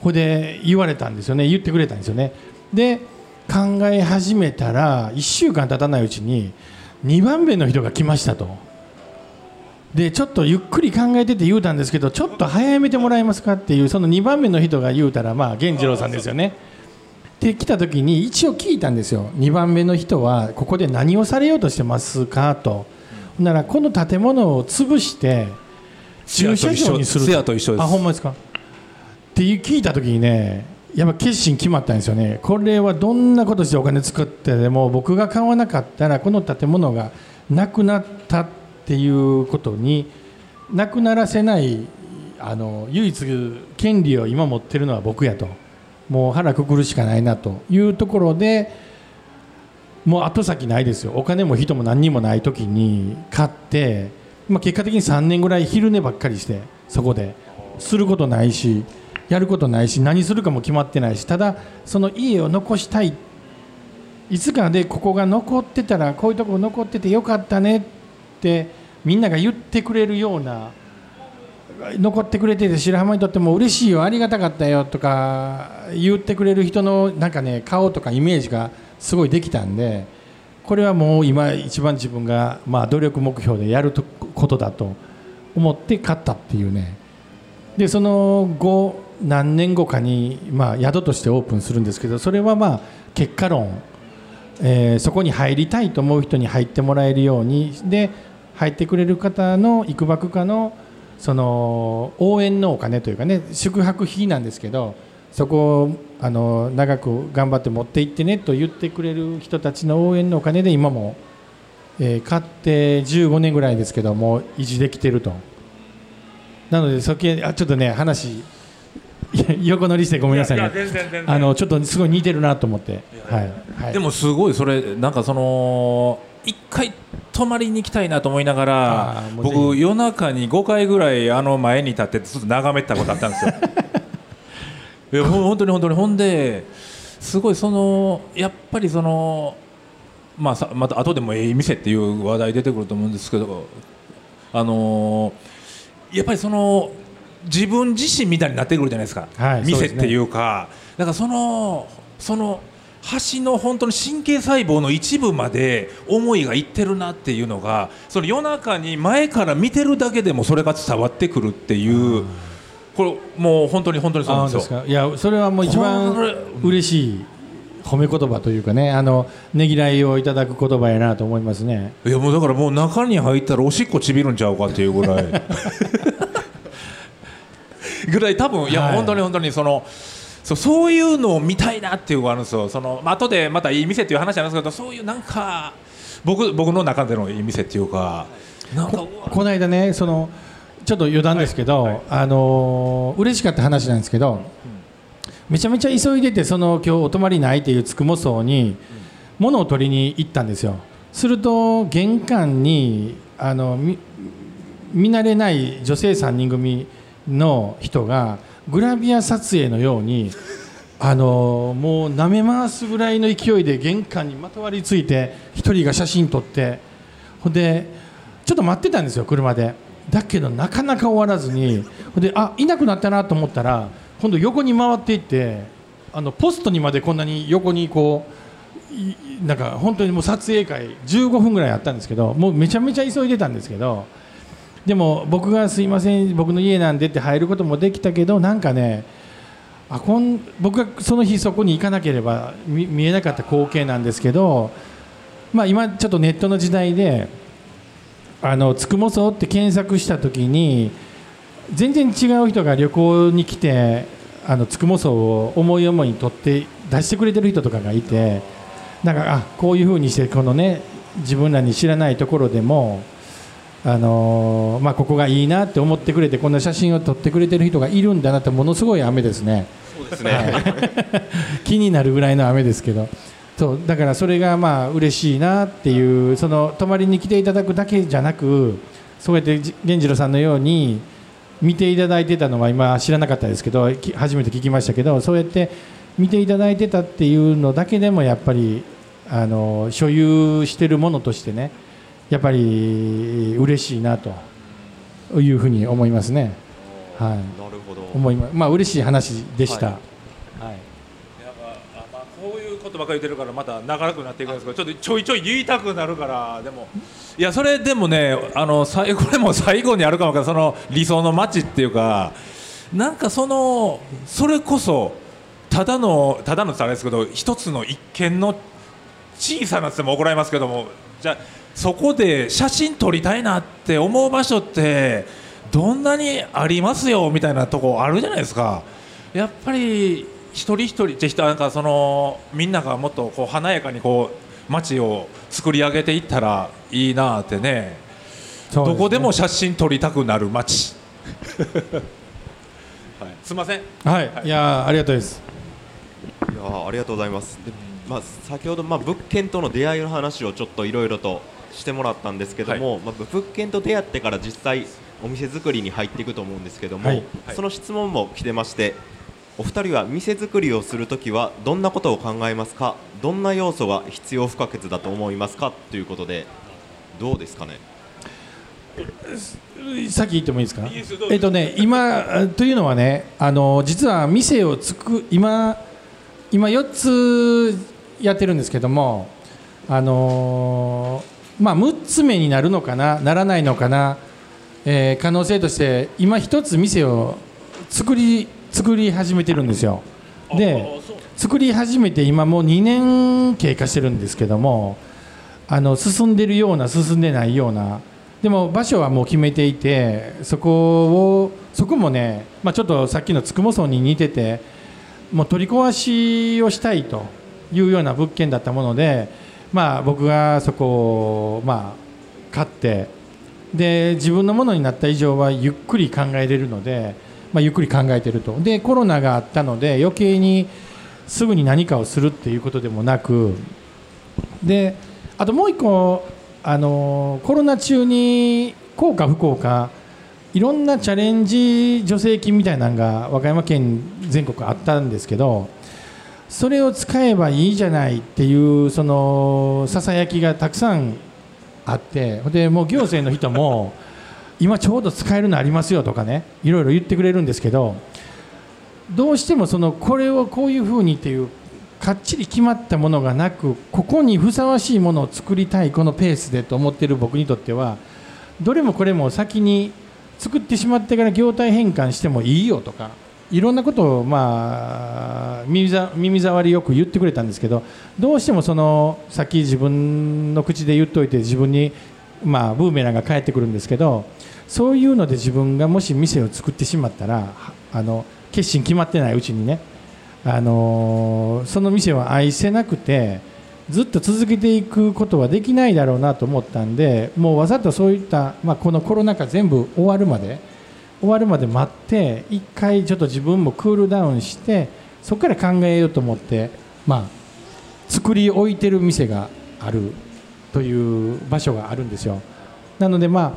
ほで言われたんですよね。言ってくれたんですよね。で考え始めたら1週間経たないうちに2番目の人が来ましたと。でちょっとゆっくり考えてて言うたんですけどちょっと早めてもらえますかっていうその2番目の人が言うたらまあ源次郎さんですよね。で来た時に一応聞いたんですよ。2番目の人はここで何をされようとしてますかと、ならこの建物を潰して駐車場にすると。一緒です。あほんまですか。っていう聞いた時にねやっぱ決心決まったんですよね。これはどんなことしてお金作ってでも僕が買わなかったらこの建物がなくなったってていうことになくならせないあの唯一権利を今持ってるのは僕やと。もう腹くくるしかないなというところでもう後先ないですよ。お金も人も何にもない時に買って、まあ、結果的に3年ぐらい昼寝ばっかりしてそこで。することないしやることないし何するかも決まってないしただその家を残したい。いつかでここが残ってたらこういうところ残っててよかったねってみんなが言ってくれるような残ってくれてて白浜にとっても嬉しいよありがたかったよとか言ってくれる人のなんかね顔とかイメージがすごいできたんでこれはもう今一番自分がまあ努力目標でやることだと思って勝ったっていうね。でその後何年後かにまあ宿としてオープンするんですけどそれはまあ結果論。えそこに入りたいと思う人に入ってもらえるように。で入ってくれる方のいくばくかのその応援のお金というかね宿泊費なんですけどそこをあの長く頑張って持って行ってねと言ってくれる人たちの応援のお金で今も、えー買って15年ぐらいですけどもう維持できてると。なのでそあちょっとね話いや *laughs* 横乗りしてごめんなさいね。あのちょっとすごい似てるなと思って。はい、はい、でもすごいそれなんかその一回泊まりに行きたいなと思いながあら僕夜中に5回ぐらいあの前に立ってずっと眺めてたことあったんですよ。*laughs* いや本当に本当に。ほんですごいそのやっぱりそのまあさまた後でもええ店っていう話題出てくると思うんですけどあのやっぱりその自分自身みたいになってくるじゃないですか、はい店っていうか。だからそのその橋の本当に神経細胞の一部まで思いがいってるなっていうのがその夜中に前から見てるだけでもそれが伝わってくるっていうこれもう本当に本当にそう。あなんですよ。いやそれはもう一番嬉しい褒め言葉というかねあのねぎらいをいただく言葉やなと思いますね。いやもうだからもう中に入ったらおしっこちびるんちゃうかっていうぐらい。*laughs* ぐらい多分いや、はい。本当に本当にそのそうそういうのを見たいなっていうのがあるんですよ。その、まあ後でまたいい店っていう話なんですけどそういうなんか僕僕の中でのいい店っていうかなんかここの間ねそのちょっと余談ですけど、あのー嬉しかった話なんですけど、めちゃめちゃ急いでてその今日お泊まりないっていうつくも荘に物を取りに行ったんですよ。すると玄関にあのみ見慣れない女性3人組の人がグラビア撮影のようにあのもう舐め回すぐらいの勢いで玄関にまとわりついて一人が写真撮ってほんでちょっと待ってたんですよ車で。だけどなかなか終わらずにほんであいなくなったなと思ったら今度横に回っていってあのポストにまでこんなに横にこうなんか本当にもう撮影会15分ぐらいあったんですけどもうめちゃめちゃ急いでたんですけどでも僕がすいません僕の家なんでって入ることもできたけどなんかねあこん僕がその日そこに行かなければ見見えなかった光景なんですけど、まあ、今ちょっとネットの時代であのつくも荘って検索した時に全然違う人が旅行に来てあのつくも荘を思い思いに取って出してくれてる人とかがいてなんかあこういうふうにしてこのね自分らに知らないところでもあのまあ、ここがいいなって思ってくれてこんな写真を撮ってくれてる人がいるんだなってものすごい雨ですね。そうですね、*laughs* 気になるぐらいの雨ですけど。そうだからそれがまあ嬉しいなっていうその泊まりに来ていただくだけじゃなくそうやって源次郎さんのように見ていただいてたのは今知らなかったですけどき初めて聞きましたけどそうやって見ていただいてたっていうのだけでもやっぱりあの所有してるものとしてねやっぱり嬉しいなというふうに思いますね。はい、なるほど。思いままあ嬉しい話でした。ははい。なんかあまあ、こういうことばっかり言ってるからまた長くなっていくんですけどちょっとちょいちょい言いたくなるからでもいやそれでもねあの最後 *laughs* これも最後にあるかもからその理想の街っていうかなんかそのそれこそただのただのってあれですけど一つの一見の小さなっても怒られますけどもじゃあそこで写真撮りたいなって思う場所ってどんなにありますよみたいなとこあるじゃないですか。やっぱり一人一人って人なんかそのみんながもっとこう華やかにこう街を作り上げていったらいいなってね。ね。どこでも写真撮りたくなる街、*laughs* はい、すいません。はい、い。やーありがとうです。いやーありがとうございます。でまあ、先ほど、まあ、物件との出会いの話をちょっといろいろとしてもらったんですけども、まあ、物件と出会ってから実際お店作りに入っていくと思うんですけども、はい。その質問も来てましてお二人は店作りをするときはどんなことを考えますか？どんな要素が必要不可欠だと思いますか？ということでどうですかね？さっき言ってもいいですか？えっとね今あというのはねあの実は店をつく今今4つやってるんですけどもあのーまあ6つ目になるのかなならないのかな、えー可能性として今1つ店を作り作り始めてるんですよ。で作り始めて今もう2年経過してるんですけどもあの進んでるような進んでないような。でも場所はもう決めていてそこをそこもね、まあ、ちょっとさっきのつくも荘に似ててもう取り壊しをしたいというような物件だったもので、まあ、僕がそこを、まあ、買ってで自分のものになった以上はゆっくり考えれるので、まあ、ゆっくり考えてると。でコロナがあったので余計にすぐに何かをするっていうことでもなくであともう一個あのコロナ中に幸か不幸かいろんなチャレンジ助成金みたいなのが和歌山県全国あったんですけどそれを使えばいいじゃないっていうそのささやきがたくさんあってでもう行政の人も *laughs* 今ちょうど使えるのありますよとかねいろいろ言ってくれるんですけどどうしてもそのこれをこういうふうにっていうかっちり決まったものがなくここにふさわしいものを作りたいこのペースでと思ってる僕にとってはどれもこれも先に作ってしまってから業態変換してもいいよとかいろんなことをまあ耳耳障りよく言ってくれたんですけどどうしてもそのさっき自分の口で言っといて自分にまあブーメランが返ってくるんですけどそういうので自分がもし店を作ってしまったらあの決心決まってないうちにねあのその店を愛せなくてずっと続けていくことはできないだろうなと思ったんでもうわざとそういった、まあ、このコロナ禍全部終わるまで終わるまで待って一回ちょっと自分もクールダウンしてそこから考えようと思って、まあ、作り置いてる店があるという場所があるんですよ。なのでま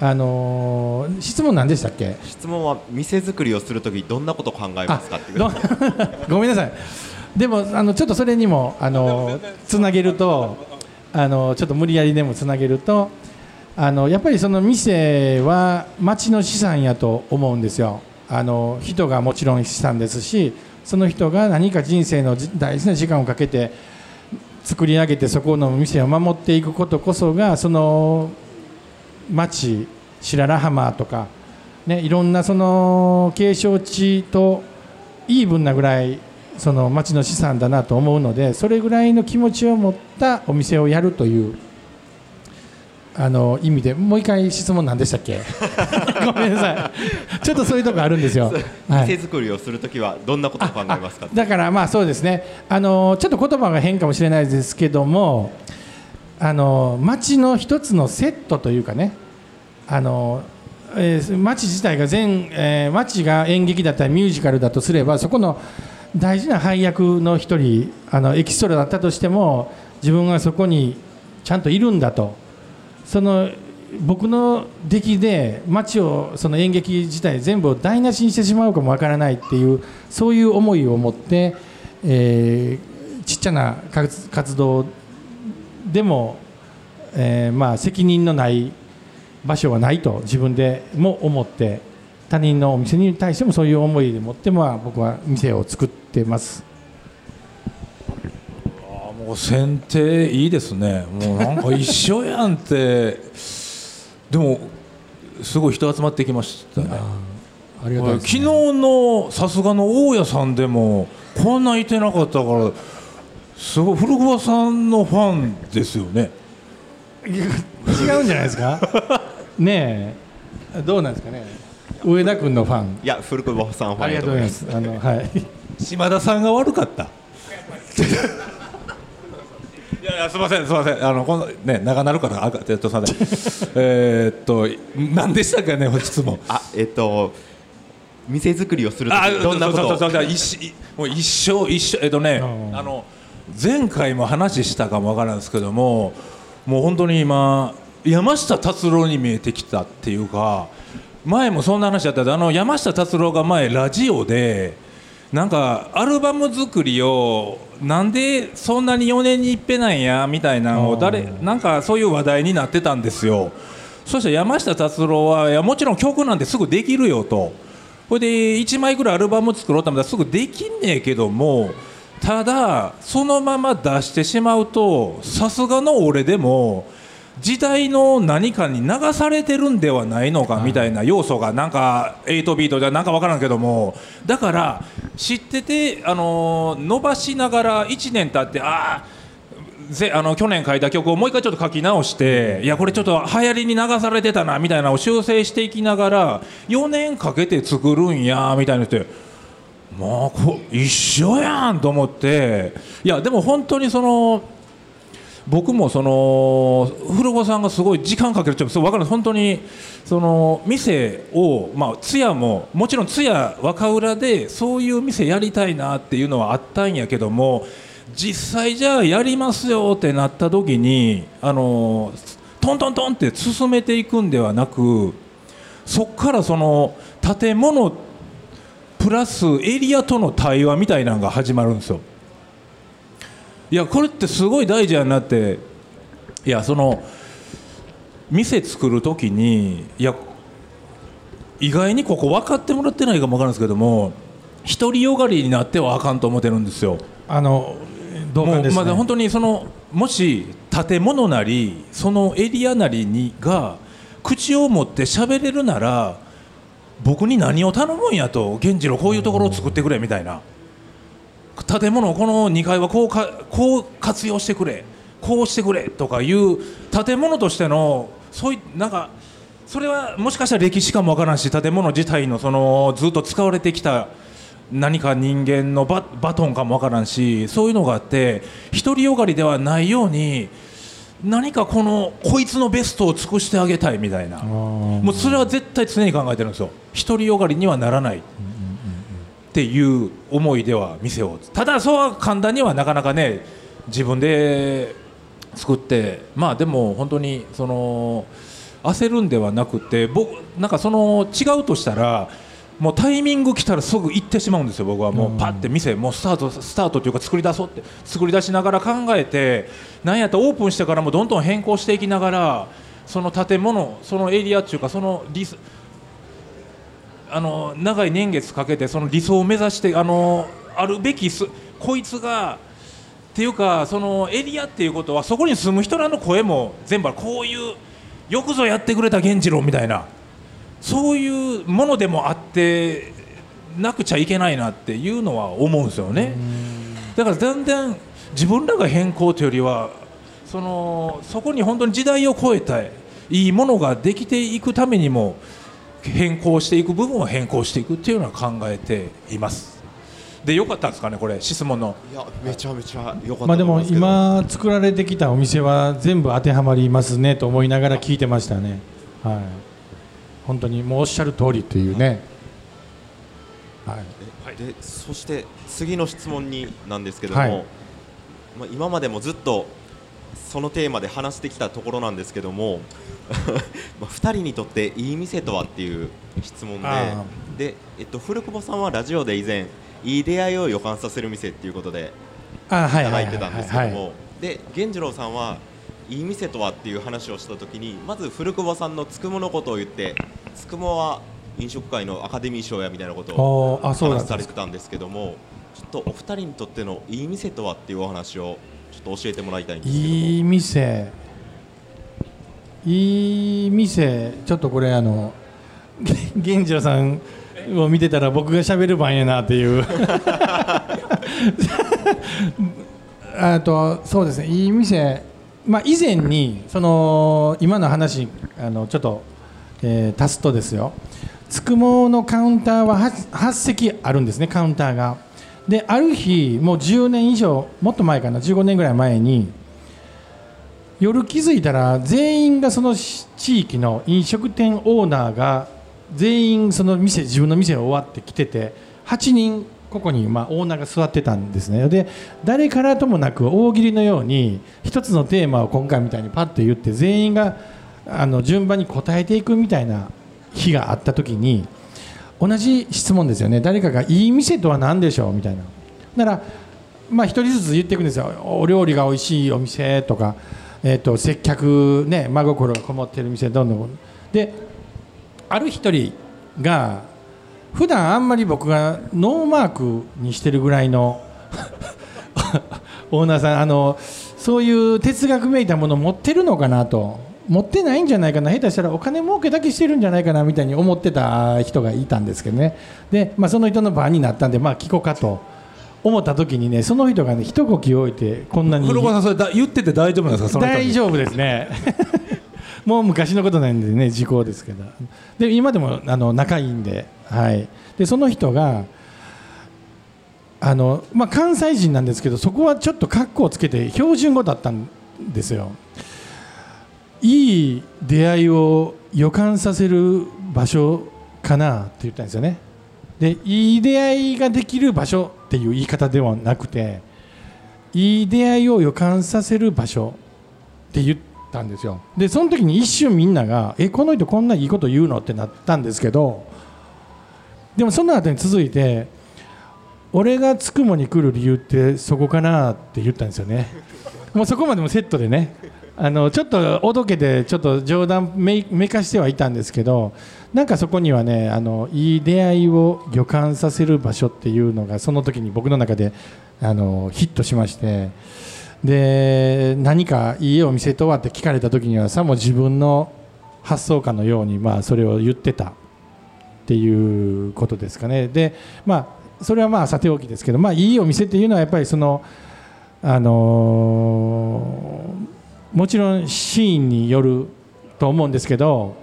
ああのー質問何でしたっけ？質問は店作りをするときどんなことを考えますかっていう。ど *laughs* ごめんなさい。でもあのちょっとそれにもあのつなげるとあのちょっと無理やりでもつなげるとあのやっぱりその店は町の資産やと思うんですよ。あの人がもちろん資産ですしその人が何か人生の大事な時間をかけて作り上げてそこの店を守っていくことこそがその町白良浜とか、ね、いろんなその景勝地とイーブンなぐらいその町の資産だなと思うのでそれぐらいの気持ちを持ったお店をやるというあの意味でもう一回質問何でしたっけ？*laughs* ごめんなさい。ちょっとそういうとこあるんですよ。はい。店作りをするときはどんなことを考えますか？あだからまあそうですね。あのちょっと言葉が変かもしれないですけどもあの街の一つのセットというかねあの、えー、街自体が全、えー、街が演劇だったりミュージカルだとすればそこの大事な配役の一人あのエキストラだったとしても自分がそこにちゃんといるんだとその僕の出来で街をその演劇自体全部を台無しにしてしまうかもわからないっていうそういう思いを持って、えー、ちっちゃな活動でも、えー、まあ責任のない場所はないと自分でも思って他人のお店に対してもそういう思いで持ってまあ僕は店を作ってます。あもう選定いいですね。もうなんか一緒やんって。でもすごい人集まってきましたね。ありがとう、ね、昨日のさすがの大家さんでもこんないてなかったからすごい古桑さんのファンですよね。違うんじゃないですか？*laughs* ねえ。どうなんですかね？上田君のファン。いや古久保さんファンありがとうございます。あのはい。島田さんが悪かったいやいやすみませんすみません。あのこのね長なるからあ *laughs* えっとすみませんえっと何でしたかね質問あえっと店作りをするとどんなこと？そうそうそう一もう一生一生えっとねあの前回も話したかもわからんですけどももう本当に今山下達郎に見えてきたっていうか前もそんな話だったあの山下達郎が前ラジオでなんかアルバム作りをなんでそんなに4年に一遍なんやみたいなのを誰なんかそういう話題になってたんですよ。そしたら山下達郎はいやもちろん曲なんてすぐできるよと。これで1枚ぐらいアルバム作ろうと思ったらすぐできんねえけどもただそのまま出してしまうとさすがの俺でも時代の何かに流されてるんではないのかみたいな要素がなんか8ビートじゃなんか分からんけども。だから知ってて、あの伸ばしながら1年経ってああぜあの去年書いた曲をもう一回ちょっと書き直していやこれちょっと流行りに流されてたなみたいなのを修正していきながら4年かけて作るんやみたいなってまあこ一緒やんと思って。いやでも本当にその。僕もその古子さんがすごい時間かけるちょっと分かる本当にその店をまあ通夜ももちろん通夜若浦でそういう店やりたいなっていうのはあったんやけども実際じゃあやりますよってなった時にあのトントントンって進めていくんではなくそこからその建物プラスエリアとの対話みたいなのが始まるんですよ。いやこれってすごい大事やなっていやその店作る時にいや意外にここ分かってもらってないかも分かるんですけども独りよがりになってはあかんと思ってるんですよ。あの同感です、ね、まあ、本当にそのもし建物なりそのエリアなりにが口を持って喋れるなら僕に何を頼むんやと源次郎こういうところを作ってくれみたいな。建物この2階はこうかこう活用してくれこうしてくれとかいう建物としてのそういうなんかそれはもしかしたら歴史かもわからんし建物自体のそのずっと使われてきた何か人間のババトンかもわからんしそういうのがあって独りよがりではないように何かこのこいつのベストを尽くしてあげたいみたいな。もうそれは絶対常に考えてるんですよ。独りよがりにはならない。っていう思いでは店をただそうは簡単にはなかなかね自分で作ってまあでも本当にその焦るんではなくて僕なんかその違うとしたらもうタイミング来たらすぐ行ってしまうんですよ、僕はもうパって店、もうスタートスタートというか作り出そうって作り出しながら考えてなんやったらオープンしてからもどんどん変更していきながらその建物、そのエリアっていうかそのリスあの長い年月かけてその理想を目指してあのあるべきすこいつがっていうかそのエリアっていうことはそこに住む人らの声も全部こういうよくぞやってくれた源次郎みたいな。そういうものでもあってなくちゃいけないなっていうのは思うんですよね。だからだんだん自分らが変更というよりはそのそこに本当に時代を超えたいいものができていくためにも変更していく部分は変更していくっていうのは考えています。でよかったんですかねこれ質問の。いやめちゃめちゃ良かったとまあでも思いますけど、今作られてきたお店は全部当てはまりますねと思いながら聞いてましたね。はい。本当にもうおっしゃる通りというね。はい。でそして次の質問になんですけども、はい。まあ、今までもずっとそのテーマで話してきたところなんですけども *laughs* まあ2人にとっていい店とはっていう質問であで、えっと、古久保さんはラジオで以前いい出会いを予感させる店っていうことでいいただい。てたんですけどはいもで源次郎さんはいい店とはっていう話をしたときにまず古久保さんのつくものことを言ってつくもは飲食界のアカデミー賞やみたいなことを話されてたんですけどもちょっとお二人にとってのいい店とはっていうお話をと教えてもらいたいんですけどいい店。いい店。ちょっとこれあの *laughs* 源次郎さんを見てたら僕が喋る番やなっていう。*laughs* あとそうですね。いい店。まあ以前にその今の話あのちょっと、えー足すとですよ。つくものカウンターは 8, 8席あるんですねカウンターが。である日もう10年以上もっと前かな15年ぐらい前に夜気づいたら全員がその地域の飲食店オーナーが全員その店自分の店が終わってきてて8人ここにまあオーナーが座ってたんですね。で誰からともなく大喜利のように一つのテーマを今回みたいにパッと言って全員があの順番に答えていくみたいな日があった時に同じ質問ですよね。誰かが「いい店とは何でしょう?」みたいな。ならまあ一人ずつ言っていくんですよ。お料理が美味しいお店とか、えー、と接客ね真心がこもってる店どんどんである一人が普段あんまり僕がノーマークにしてるぐらいの *laughs* オーナーさんあのそういう哲学めいたものを持ってるのかなと持ってないんじゃないかな。下手したらお金儲けだけしてるんじゃないかなみたいに思ってた人がいたんですけどね。で、まあ、その人の番になったんでまあ聞こうかと思った時にねその人がね一呼吸置いてこんなに。古川さんそれだ言ってて大丈夫なんですか？大丈夫ですね。*laughs* もう昔のことなんでね時効ですけど。で今でもあの仲いいんで,、はい、でその人があの、まあ、関西人なんですけどそこはちょっと格好をつけて標準語だったんですよいい出会いを予感させる場所かなって言ったんですよねでいい出会いができる場所っていう言い方ではなくていい出会いを予感させる場所って言ったんですよでその時に一瞬みんなが「えこの人こんないいこと言うの?」ってなったんですけどでもその後に続いて「俺がつくもに来る理由ってそこかな?」って言ったんですよねもうそこまでもセットでねあのちょっとおどけてちょっと冗談めめかしてはいたんですけどなんかそこにはねあのいい出会いを予感させる場所っていうのがその時に僕の中であのヒットしましてで何かいいお店とはって聞かれた時にはさも自分の発想感のようにまあそれを言ってたっていうことですかね。でまあそれはまあさておきですけどまあいいお店っていうのはやっぱりそのあのーもちろんシーンによると思うんですけど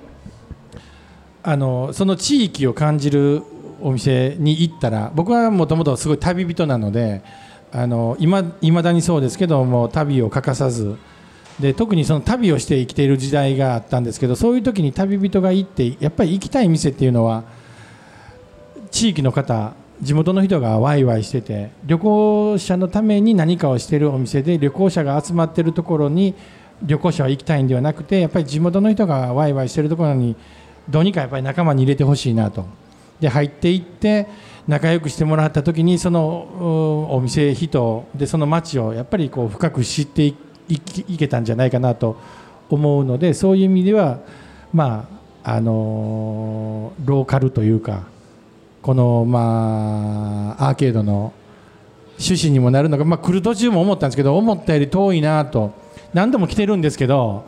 あのその地域を感じるお店に行ったら僕はもともとすごい旅人なのであのいまだにそうですけども旅を欠かさずで特にその旅をして生きている時代があったんですけどそういう時に旅人が行ってやっぱり行きたい店っていうのは地域の方地元の人がワイワイしてて旅行者のために何かをしているお店で旅行者が集まってるところに旅行者は行きたいんではなくてやっぱり地元の人がワイワイしてるところにどうにかやっぱり仲間に入れてほしいなと。で入っていって仲良くしてもらった時にそのお店人でその街をやっぱりこう深く知っていいいけたんじゃないかなと思うのでそういう意味ではまああのローカルというかこのまあアーケードの趣旨にもなるのが、まあ、来る途中も思ったんですけど思ったより遠いなと何度も来てるんですけど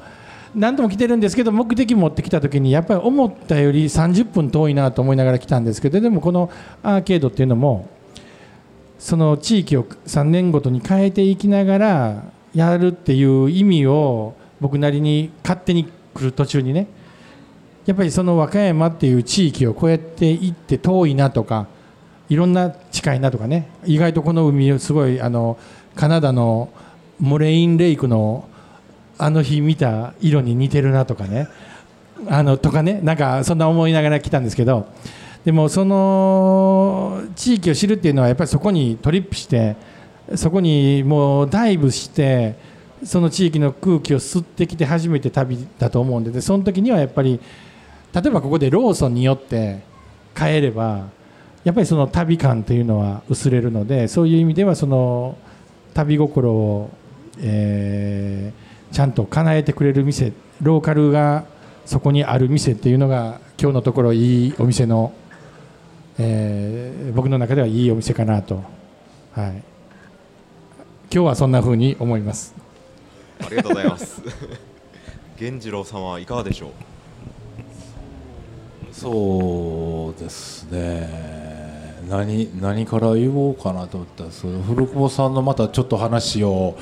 何度も来てるんですけど目的持ってきた時にやっぱり思ったより30分遠いなと思いながら来たんですけどでもこのアーケードっていうのもその地域を3年ごとに変えていきながらやるっていう意味を僕なりに勝手に来る途中にねやっぱりその和歌山っていう地域をこうやって行って遠いなとかいろんな近近いなとかね意外とこの海すごいあのカナダのモレインレイクのあの日見た色に似てるなとかね。あのとかね。なんかそんな思いながら来たんですけど。でもその地域を知るっていうのはやっぱりそこにトリップしてそこにもうダイブしてその地域の空気を吸ってきて初めて旅だと思うんで。でその時にはやっぱり例えばここでローソンによって帰ればやっぱりその旅感というのは薄れるのでそういう意味ではその旅心を、えー、ちゃんと叶えてくれる店ローカルがそこにある店っていうのが今日のところいいお店の、えー、僕の中ではいいお店かなと、はい、今日はそんなふうに思います。ありがとうございます。*laughs* 源次郎さんはいかがでしょう？そうですね。何何から言おうかなと思ったんですけど古久保さんのまたちょっと話を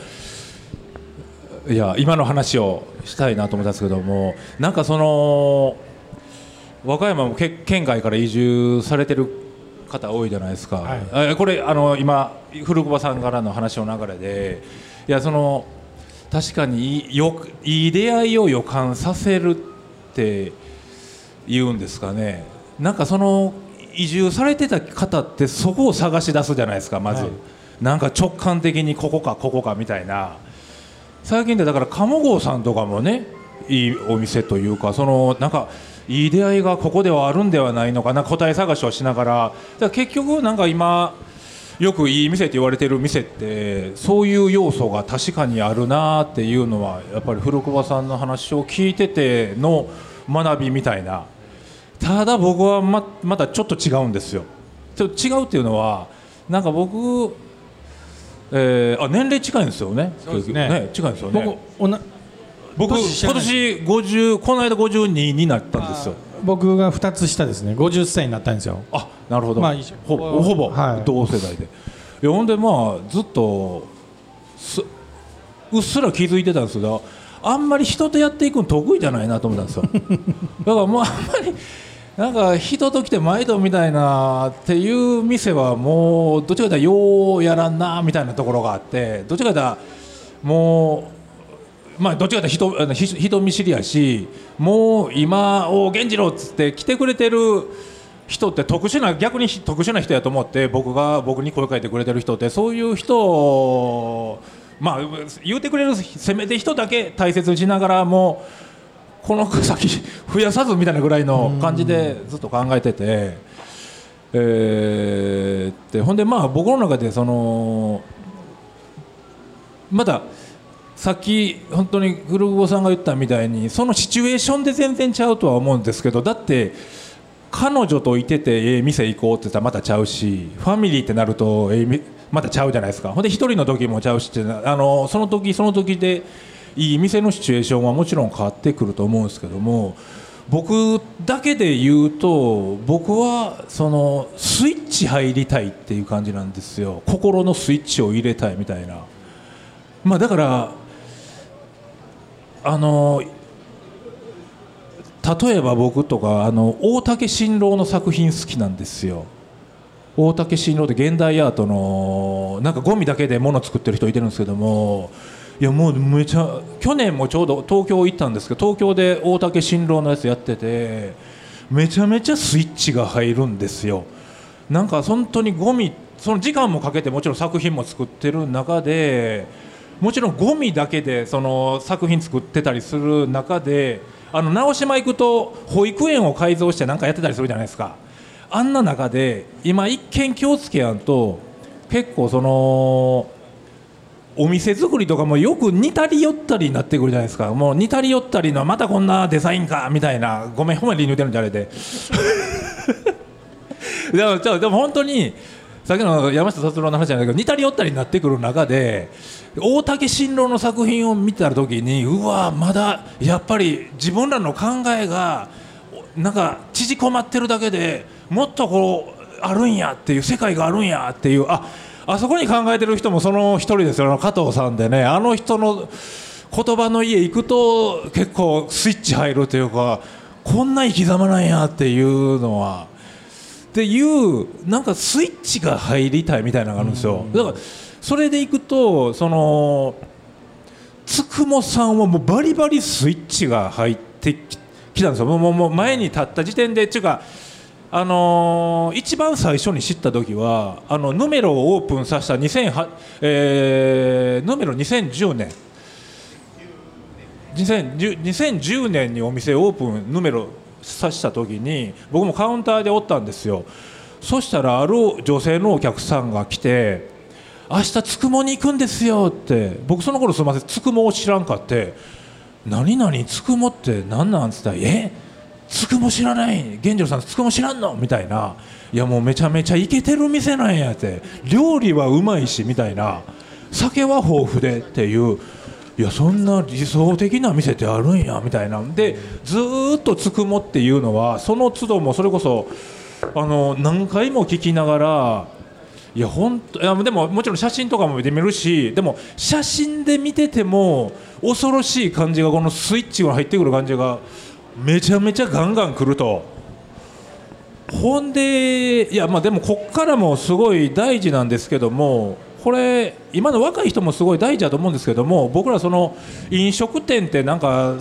いや今の話をしたいなと思ったんですけどもなんかその和歌山もけ県外から移住されてる方多いじゃないですか、はい、これあの今古久保さんからの話の流れでいやその確かによいい出会いを予感させるって言うんですかね。なんかその移住されてた方ってそこを探し出すじゃないですかまず、はい、なんか直感的にここかここかみたいな最近でだから鴨郷さんとかもねいいお店というかそのなんかいい出会いがここではあるんではないのかな答え探しをしながら。ら結局なんか今よくいい店って言われてる店ってそういう要素が確かにあるなっていうのはやっぱり古久保さんの話を聞いてての学びみたいな。ただ僕はままたちょっと違うんですよ。ちょっと違うっていうのはなんか僕、えー、あ年齢近いんですよね。ね。ね近いんですよね。僕僕今年50この間52になったんですよ。僕が2つ下ですね。50歳になったんですよ。あなるほど、まあ、ほぼほぼ同世代で、いやほんでまあずっとうっすら気づいてたんですけどあんまり人とやっていくの得意じゃないなと思ったんですよ。*laughs* だからもうあんまりなんか人と来て毎度みたいなっていう店はもうどっちかというとようやらんなみたいなところがあってどっちかというともうまあどっちかというと人人見知りやしもう今お源次郎っつって来てくれてる人って特殊な逆に特殊な人やと思って僕が僕に声かけてくれてる人ってそういう人まあ言うてくれるせめて人だけ大切にしながらもこの先増やさずみたいなぐらいの感じでずっと考えてて、えー、でほんでまあ僕の中でそのまださっき本当に古久保さんが言ったみたいにそのシチュエーションで全然ちゃうとは思うんですけどだって彼女といててええ店行こうって言ったらまたちゃうしファミリーってなるとええまたちゃうじゃないですか。ほんで一人の時もちゃうしってあのその時その時でいい店のシチュエーションはもちろん変わってくると思うんですけども僕だけで言うと僕はそのスイッチ入りたいっていう感じなんですよ。心のスイッチを入れたいみたいな。まあだからあの例えば僕とかあの大竹新郎の作品好きなんですよ。大竹新郎って現代アートのなんかゴミだけで物作ってる人いてるんですけどもいやもうめちゃ去年もちょうど東京行ったんですけど東京で大竹新郎のやつやっててめちゃめちゃスイッチが入るんですよ。なんか本当にゴミその時間もかけてもちろん作品も作ってる中でもちろんゴミだけでその作品作ってたりする中であの直島行くと保育園を改造して何かやってたりするじゃないですか。あんな中で今一見気をつけやんと結構そのお店作りとかもよく似たり寄ったりになってくるじゃないですか。もう似たり寄ったりのまたこんなデザインかみたいな。ごめんほんまに言うてるんじゃあれで。*laughs* でもでも本当にさっきの山下達郎の話じゃないけど似たり寄ったりになってくる中で大竹新郎の作品を見てた時にうわまだやっぱり自分らの考えがなんか縮こまってるだけでもっとこうあるんやっていう世界があるんやっていうああそこに考えてる人もその一人ですよ。加藤さんでね。あの人の言葉の家行くと結構スイッチ入るというかこんな生き様なんやっていうのは。っていうなんかスイッチが入りたいみたいなのがあるんですよ。だからそれでいくとそのつくもさんはもうバリバリスイッチが入ってきたんですよ。もうもう前に立った時点でっていうかあのー一番最初に知った時はあのヌメロをオープンさせた2008、えー、ヌメロ2010年2010 2010年にお店オープンヌメロさせた時に僕もカウンターでおったんですよ。そしたらある女性のお客さんが来て「明日つくもに行くんですよ」って僕その頃すみませんつくもを知らんかって「何々つくもって何なん?」つったら「え？っつくも知らない源次郎さんつくも知らんの?」みたいな「いやもうめちゃめちゃイケてる店なんや」って「料理はうまいし」みたいな「酒は豊富で」っていう。いやそんな理想的な店ってあるんや？みたいな。でずっとつくもっていうのはその都度もそれこそあの何回も聞きながらいや本当いやでももちろん写真とかも見てみるしでも写真で見てても恐ろしい感じがこのスイッチが入ってくる感じがめちゃめちゃガンガンくると。ほんでいやまあでもこっからもすごい大事なんですけどもこれ今の若い人もすごい大事だと思うんですけども僕らその飲食店ってなんか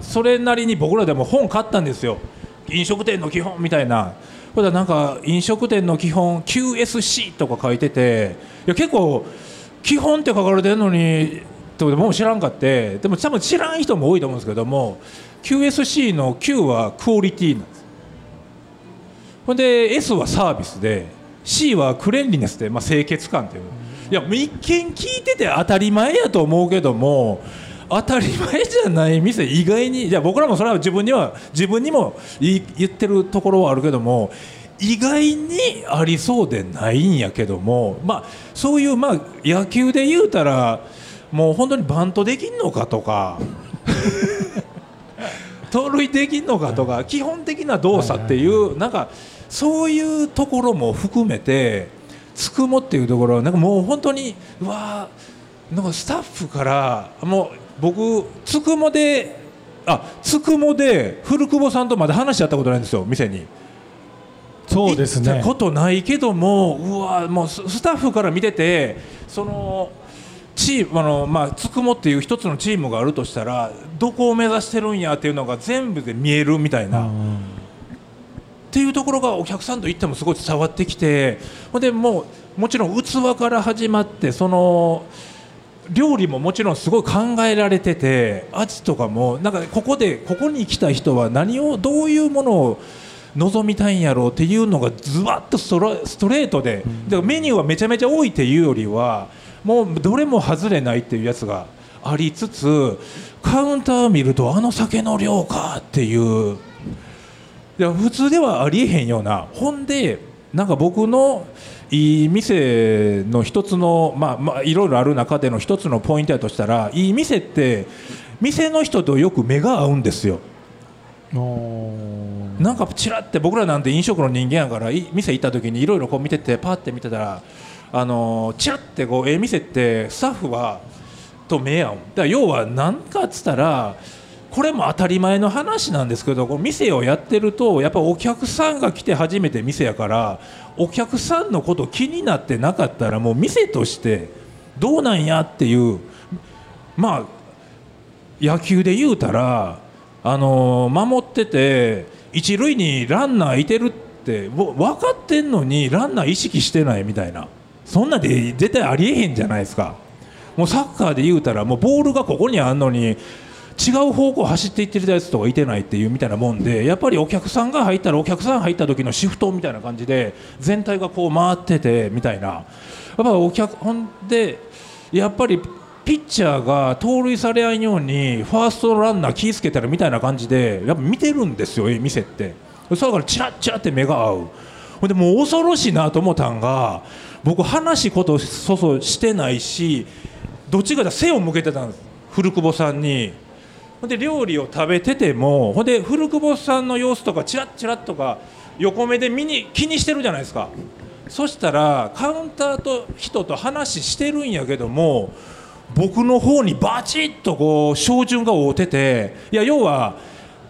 それなりに僕らでも本買ったんですよ飲食店の基本みたいなこれなんか飲食店の基本 QSC とか書いてていや結構基本って書かれてるのにってもう知らんかってでも多分知らん人も多いと思うんですけども QSC の Q はクオリティなんです。ほんで S はサービスで C はクレンリネスで、まあ、清潔感っていう。いや一見聞いてて当たり前やと思うけども当たり前じゃない店意外にいや僕らもそれは自分には自分にも言ってるところはあるけども意外にありそうでないんやけども、まあ、そういう、まあ、野球で言うたらもう本当にバントできんのかとか。盗塁できんのかとか基本的な動作っていうなんかそういうところも含めてつくもっていうところはなんかもう本当にうわーなんかスタッフからもう僕つくもであつくもで古久保さんとまだ話し合ったことないんですよ店に。そうですね。行ったことないけどもうわもうススタッフから見ててそのチームあのまあつくもっていう一つのチームがあるとしたらどこを目指してるんやっていうのが全部で見えるみたいな。っていうところがお客さんと行ってもすごい伝わってきてでもうもちろん器から始まってその料理ももちろんすごい考えられてて味とかもなんかここでここに来た人は何をどういうものを望みたいんやろうっていうのがズワッとストラストレートで,、でメニューはめちゃめちゃ多いっていうよりはもうどれも外れないっていうやつがありつつカウンター見るとあの酒の量かっていう。いや普通ではありえへんような。ほんでなんか僕のいい店の一つのまあまあいろいろある中での一つのポイントやとしたらいい店って店の人とよく目が合うんですよ。なんかちらって僕らなんて飲食の人間やからい店行った時にいろいろこう見ててパッて見てたらあのちらってこうええ店ってスタッフはと目合うんだ要は何かっつったらこれも当たり前の話なんですけどこの店をやってるとやっぱお客さんが来て初めて店やからお客さんのこと気になってなかったらもう店としてどうなんやっていうまあ野球で言うたら、あの守ってて一塁にランナーいてるって分かってんのにランナー意識してないみたいな。そんなで絶対ありえへんじゃないですか。もうサッカーで言うたらもうボールがここにあんのに違う方向走っていってるやつとかいてないっていうみたいなもんでやっぱりお客さんが入ったらお客さん入った時のシフトみたいな感じで全体がこう回っててみたいな。やっぱお客ほんでやっぱりピッチャーが盗塁されないようにファーストランナー気ぃつけたらみたいな感じでやっぱ見てるんですよ店って。それからチラッチラって目が合う。ほんでもう恐ろしいなと思ったんが僕話ことそそしてないしどっちかというと背を向けてたんです。古久保さんに。ほんで料理を食べててもほんで古久保さんの様子とかチラッチラッとか横目で見に気にしてるじゃないですか。そしたらカウンターと人と話してるんやけども僕の方にバチッとこう照準が合うてていや要は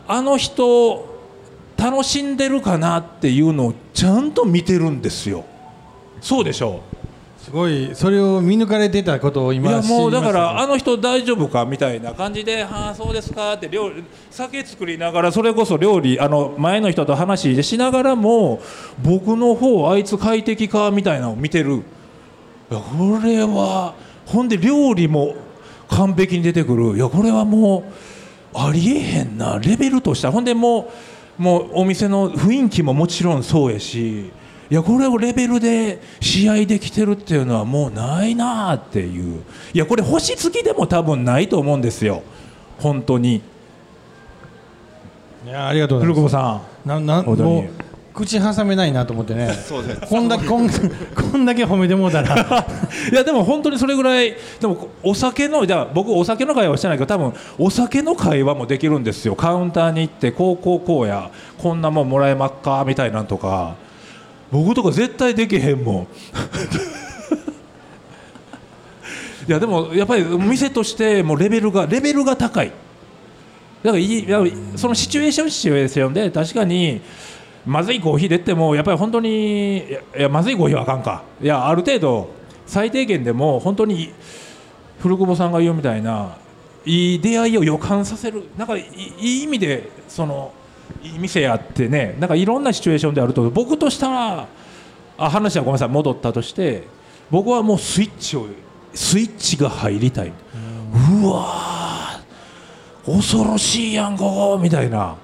あの人楽しんでるかなっていうのをちゃんと見てるんですよ。そうでしょすごいそれを見抜かれてたことをい今やもうだからああの人大丈夫かみたいな感じで「はあそうですか」って料理酒作りながらそれこそ料理あの前の人と話しながらも僕の方あいつ快適かみたいなのを見てる。いやこれはほんで料理も完璧に出てくる。いやこれはもうありえへんなレベルとした。ほんでもうもうお店の雰囲気ももちろんそうやしいやこれをレベルで試合できてるっていうのはもうないなあっていう。いやこれ星付きでも多分ないと思うんですよ。本当に。いやありがとうございます。古久保さん。ななもう口挟めないなと思ってね。こんだけこんこんだけ褒めてもうたら。*laughs* いやでも本当にそれぐらいでもお酒のじゃあ僕お酒の会話してないけど多分お酒の会話もできるんですよ。カウンターに行ってこうこうこうや。こんなもんもらえまっかみたいなんとか僕とか絶対できへんもん。いやでもやっぱり店としてもうレベルがレベルが高い。だからいいそのシチュエーションシチュエーションで確かにまずいコーヒーでってもやっぱり本当にいやまずいコーヒーはあかんか。いやある程度最低限でも本当に古久保さんが言うみたいないい出会いを予感させる。なんかいい意味でそのいい店やってねなんかいろんなシチュエーションであると僕としたらあ話はごめんなさい戻ったとして僕はもうスイッチをスイッチが入りたい。うわー恐ろしいやんここみたいな。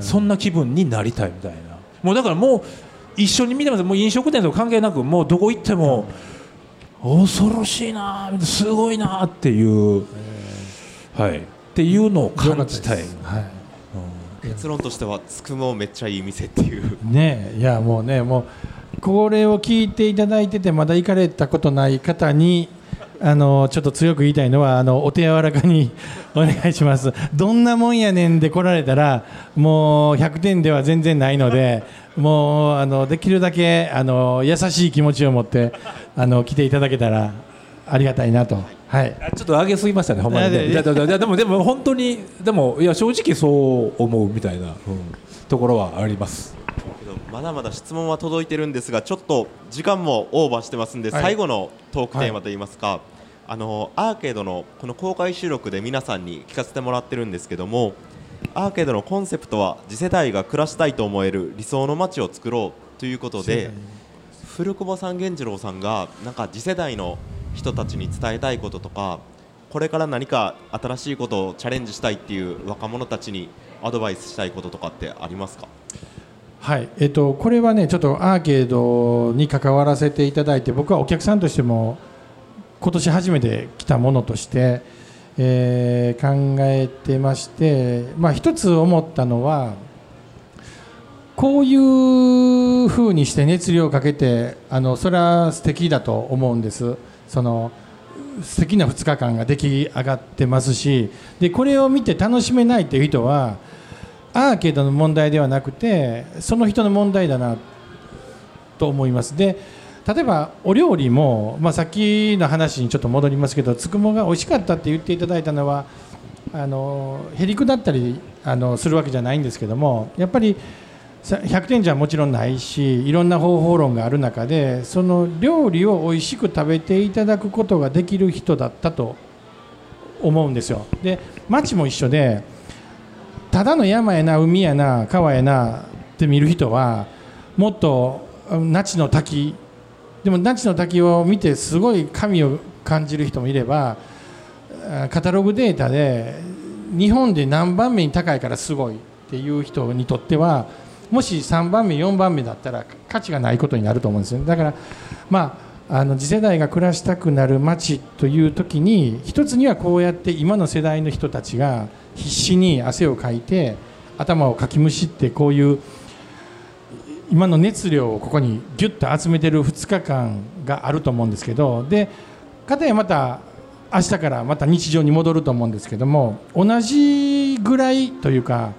そんな気分になりたいみたいな。もうだからもう一緒に見てます。もう飲食店とか関係なくもうどこ行っても恐ろしいなすごいなっていう。はい。っていうのを感じたい。はい結論としてはつくもめっちゃいい店っていう。ねいやもうねもうこれを聞いていただいててまだ行かれたことない方にあのちょっと強く言いたいのはあのお手柔らかにお願いします。どんなもんやねんで来られたらもう100点では全然ないのでもうあのできるだけあの優しい気持ちを持ってあの来ていただけたらありがたいなと。はい。あちょっと上げすぎましたねほんまにね。いやいやいや。いやでもでも本当にでもいや正直そう思うみたいな、うんところはあります。まだまだ質問は届いてるんですがちょっと時間もオーバーしてますんで、はい。最後のトークテーマといいますか、あのアーケードのこの公開収録で皆さんに聞かせてもらってるんですけどもアーケードのコンセプトは次世代が暮らしたいと思える理想の街を作ろうということで古久保さん源次郎さんがなんか次世代の人たちに伝えたいこととかこれから何か新しいことをチャレンジしたいっていう若者たちにアドバイスしたいこととかってありますか？はい。えっと、これはねちょっとアーケードに関わらせていただいて僕はお客さんとしても今年初めて来たものとして、えー考えてまして、まあ、一つ思ったのはこういうふうにして熱量をかけてあのそれは素敵だと思うんです。その素敵な2日間が出来上がってますしでこれを見て楽しめないという人はアーケードの問題ではなくてその人の問題だなと思います。で例えばお料理も、まあ、さっきの話にちょっと戻りますけどつくもが美味しかったって言っていただいたのはあのへりくだったりあのするわけじゃないんですけどもやっぱり100点じゃもちろんないしいろんな方法論がある中でその料理を美味しく食べていただくことができる人だったと思うんですよ。で町も一緒でただの山やな海やな川やなって見る人はもっと那智の滝でも那智の滝を見てすごい神を感じる人もいればカタログデータで日本で何番目に高いからすごいっていう人にとってはもし3番目4番目だったら価値がないことになると思うんですよ。だからまああの次世代が暮らしたくなる街という時に一つにはこうやって今の世代の人たちが必死に汗をかいて頭をかきむしってこういう今の熱量をここにギュッと集めてる2日間があると思うんですけどでかたやまた明日からまた日常に戻ると思うんですけども同じぐらいというか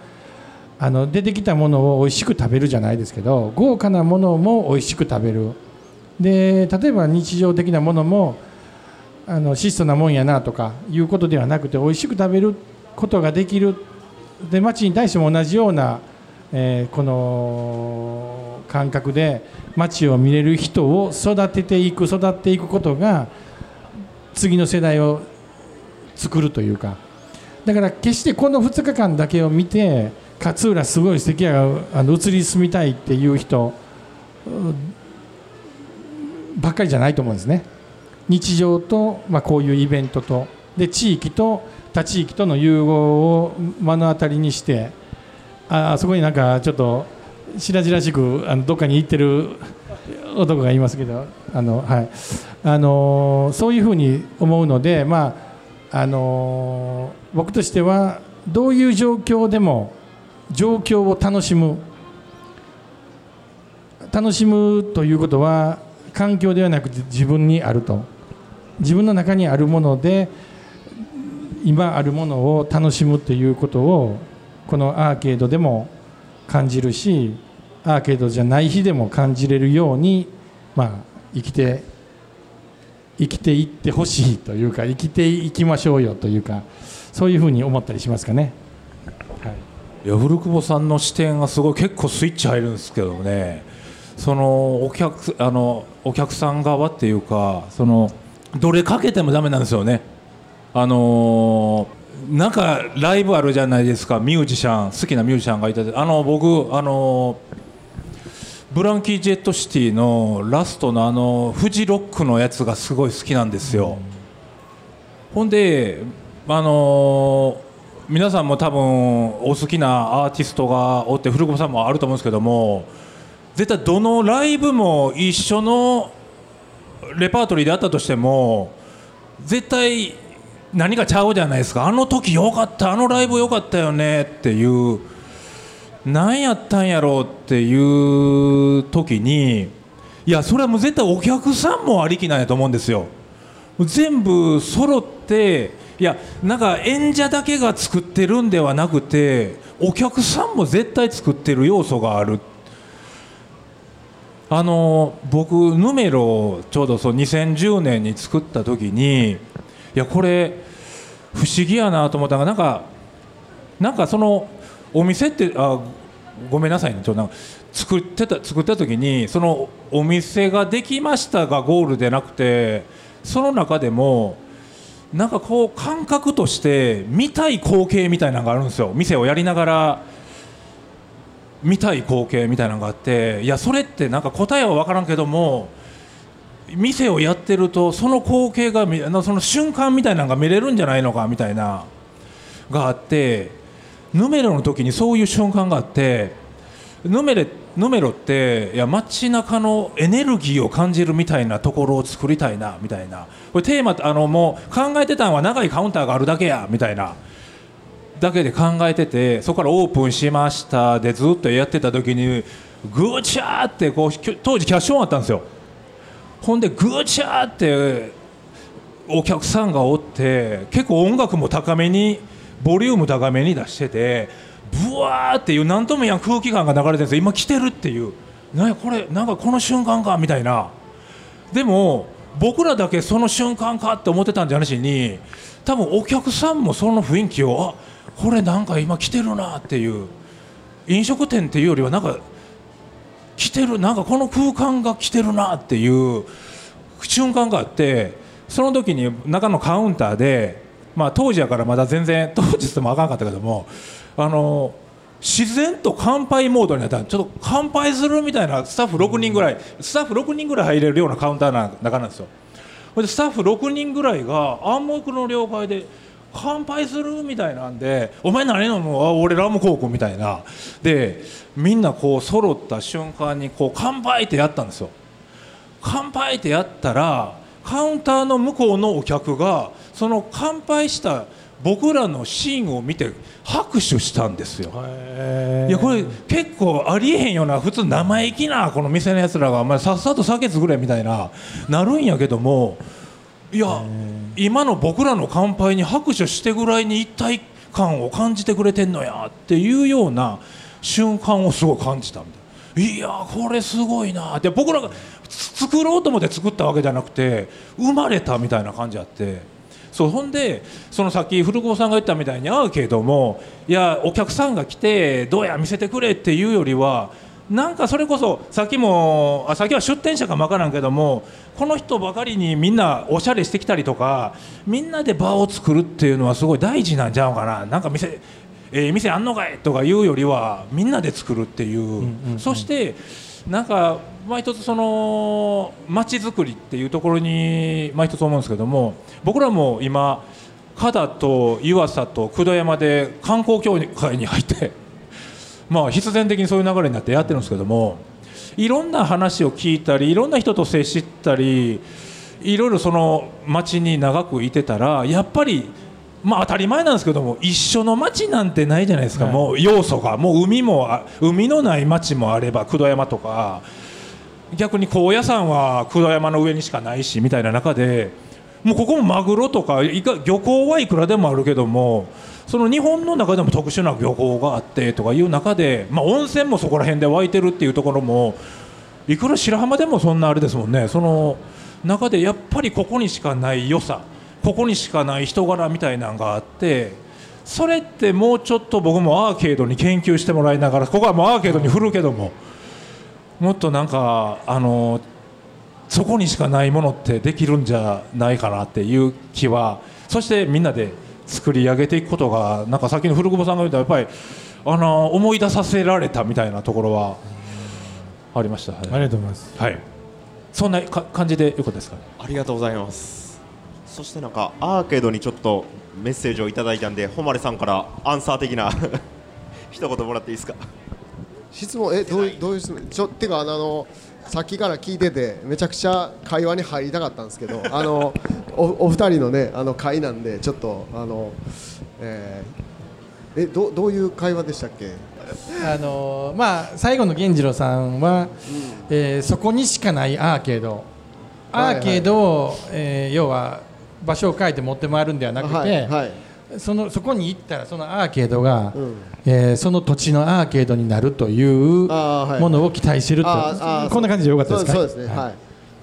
あの出てきたものを美味しく食べるじゃないですけど豪華なものも美味しく食べる。で例えば日常的なものもあの質素なもんやなとかいうことではなくて美味しく食べることができる。で町に対しても同じようなえーこの感覚で街を見れる人を育てていく育っていくことが次の世代を作るというか。だから決してこの2日間だけを見て勝浦すごい素敵やがあの移り住みたいっていう人ばっかりじゃないと思うんですね。日常と、まあ、こういうイベントと。で地域と他地域との融合を目の当たりにしてあそこになんかちょっと白々しくあのどっかに行ってる男がいますけどあの、はい。あのそういうふうに思うので、まああの僕としてはどういう状況でも状況を楽しむ。楽しむということは環境ではなくて自分にあると。自分の中にあるもので今あるものを楽しむということをこのアーケードでも感じるしアーケードじゃない日でも感じれるように、まあ、生きて生きていってほしいというか生きていきましょうよというかそういうふうに思ったりしますかね。はい。いや古久保さんの視点がすごい結構スイッチ入るんですけどね。そのお客あのお客さん側っていうかそのどれかけてもダメなんですよね。あのーなんかライブあるじゃないですかミュージシャン好きなミュージシャンがいててあの僕あのーブランキー・ジェット・シティのラストのあのフジロックのやつがすごい好きなんですよ、ほんであのー皆さんも多分お好きなアーティストがおって古久保さんもあると思うんですけども絶対どのライブも一緒のレパートリーであったとしても絶対何かちゃうじゃないですかあの時よかったあのライブよかったよねっていう何やったんやろうっていう時にいやそれはもう絶対お客さんもありきなんやと思うんですよ。全部揃っていやなんか演者だけが作ってるんではなくてお客さんも絶対作ってる要素がある。あの僕ヌメロをちょうどそう2010年に作った時にいやこれ不思議やなと思ったのがなんかなんかそのお店ってあごめんなさいね。ちょっと作ってた作った時にそのお店ができましたがゴールでなくてその中でもなんかこう感覚として見たい光景みたいなのがあるんですよ。店をやりながら見たい光景みたいなのがあっていやそれってなんか答えは分からんけども店をやってるとその光景がその瞬間みたいなのが見れるんじゃないのかみたいながあってヌメロの時にそういう瞬間があってヌメレヌメロっていや街中のエネルギーを感じるみたいなところを作りたいなみたいな。これテーマあのもう考えてたのは長いカウンターがあるだけやみたいな。だけで考えててそこからオープンしましたでずっとやってた時にぐちゃーってこう当時キャッシュオンあったんですよ。ほんでぐちゃーってお客さんがおって結構音楽も高めにボリューム高めに出しててブワーっていう何とも言えん空気感が流れてるんですよ。今来てるっていう。なんやこれなんかこの瞬間かみたいな。でも僕らだけその瞬間かって思ってたんじゃなしに多分お客さんもその雰囲気をあこれなんか今来てるなっていう。飲食店っていうよりはなんか来てるなんかこの空間が来てるなっていう。瞬間があってその時に中のカウンターで、まあ、当時やからまだ全然当時って言ってもあかんかったけどもあの自然と乾杯モードになったちょっと乾杯するみたいなスタッフ6人ぐらいスタッフ6人ぐらい入れるようなカウンターの中なんですよ。でスタッフ6人ぐらいが暗黙の了解で乾杯するみたいなんで「お前何飲む？あ俺ラムコーク」みたいな。でみんなこう揃った瞬間にこう乾杯ってやったんですよ。乾杯ってやったらカウンターの向こうのお客がその乾杯した僕らのシーンを見て拍手したんですよ。いやこれ結構ありえへんような普通生意気なこの店のやつらがお前さっさと酒作れみたいななるんやけどもいや今の僕らの乾杯に拍手してぐらいに一体感を感じてくれてんのやっていうような瞬間をすごい感じたみたいな。いやこれすごいなって。僕らがつ作ろうと思って作ったわけじゃなくて生まれたみたいな感じあってそうほんでそのさっき古久保さんが言ったみたいにアーケードもいやお客さんが来てどうや見せてくれっていうよりはなんかそれこそさっきもあさっきは出店者かもわからんけどもこの人ばかりにみんなおしゃれしてきたりとかみんなで場を作るっていうのはすごい大事なんちゃうかな。なんか店えー、店あんのかいとか言うよりはみんなで作るっていう,、そしてなんか毎一つその街づくりっていうところに毎一つ思うんですけども僕らも今加田と湯浅と九度山で観光協会に入って *laughs* まあ必然的にそういう流れになってやってるんですけどもいろんな話を聞いたりいろんな人と接したりいろいろその街に長くいてたらやっぱりまあ当たり前なんですけども一緒の町なんてないじゃないですか、はい、もう要素がもう海も海のない町もあれば九度山とか逆に高野山は九度山の上にしかないしみたいな中でもうここもマグロとか漁港はいくらでもあるけどもその日本の中でも特殊な漁港があってとかいう中で、まあ、温泉もそこら辺で湧いてるっていうところもいくら白浜でもそんなあれですもんね。その中でやっぱりここにしかない良さここにしかない人柄みたいなのがあってそれってもうちょっと僕もアーケードに研究してもらいながらここはもうアーケードに振るけどももっとなんかあのそこにしかないものってできるんじゃないかなっていう気はそしてみんなで作り上げていくことがなんかさっきの古久保さんが言ったやっぱりあの思い出させられたみたいなところはありました、はい、ありがとうございます、はい、そんな感じでよかったですか、ね、ありがとうございます。そしてなんかアーケードにちょっとメッセージをいただいたんで誉さんからアンサー的な *laughs* 一言もらっていいですか？質問。えどうどういう質問？ちょってかあのさっきから聞いててめちゃくちゃ会話に入りたかったんですけど *laughs* あのおお二人のねあの会なんでちょっとあの、えー、えどどういう会話でしたっけ？あのまあ最後の源次郎さんは、うん、えー、そこにしかないアーケード。アーケードを、はいはい、えー、要は場所を変えて持って回るんではなくて、はいはい、そのそこに行ったらそのアーケードが、うん、えー、その土地のアーケードになるというものを期待してると、はい、こんな感じでよかったですか？そうですね、はい。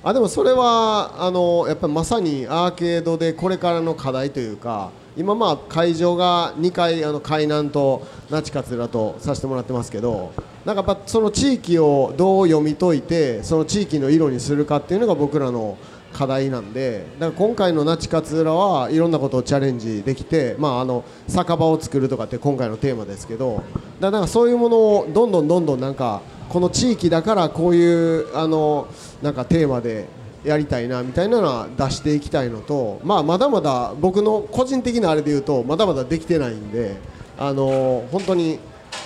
あでもそれはあのやっぱりまさにアーケードでこれからの課題というか今まあ会場が2回あの海南と那智勝浦とさせてもらってますけどなんかやっぱその地域をどう読み解いてその地域の色にするかっていうのが僕らの課題なんでだから今回の那智勝浦はいろんなことをチャレンジできて、まあ、あの酒場を作るとかって今回のテーマですけどだからそういうものをどんどんどんどんなんかこの地域だからこういうあのなんかテーマでやりたいなみたいなのは出していきたいのと、まあ、まだまだ僕の個人的なあれで言うとまだまだできてないんであの本当に。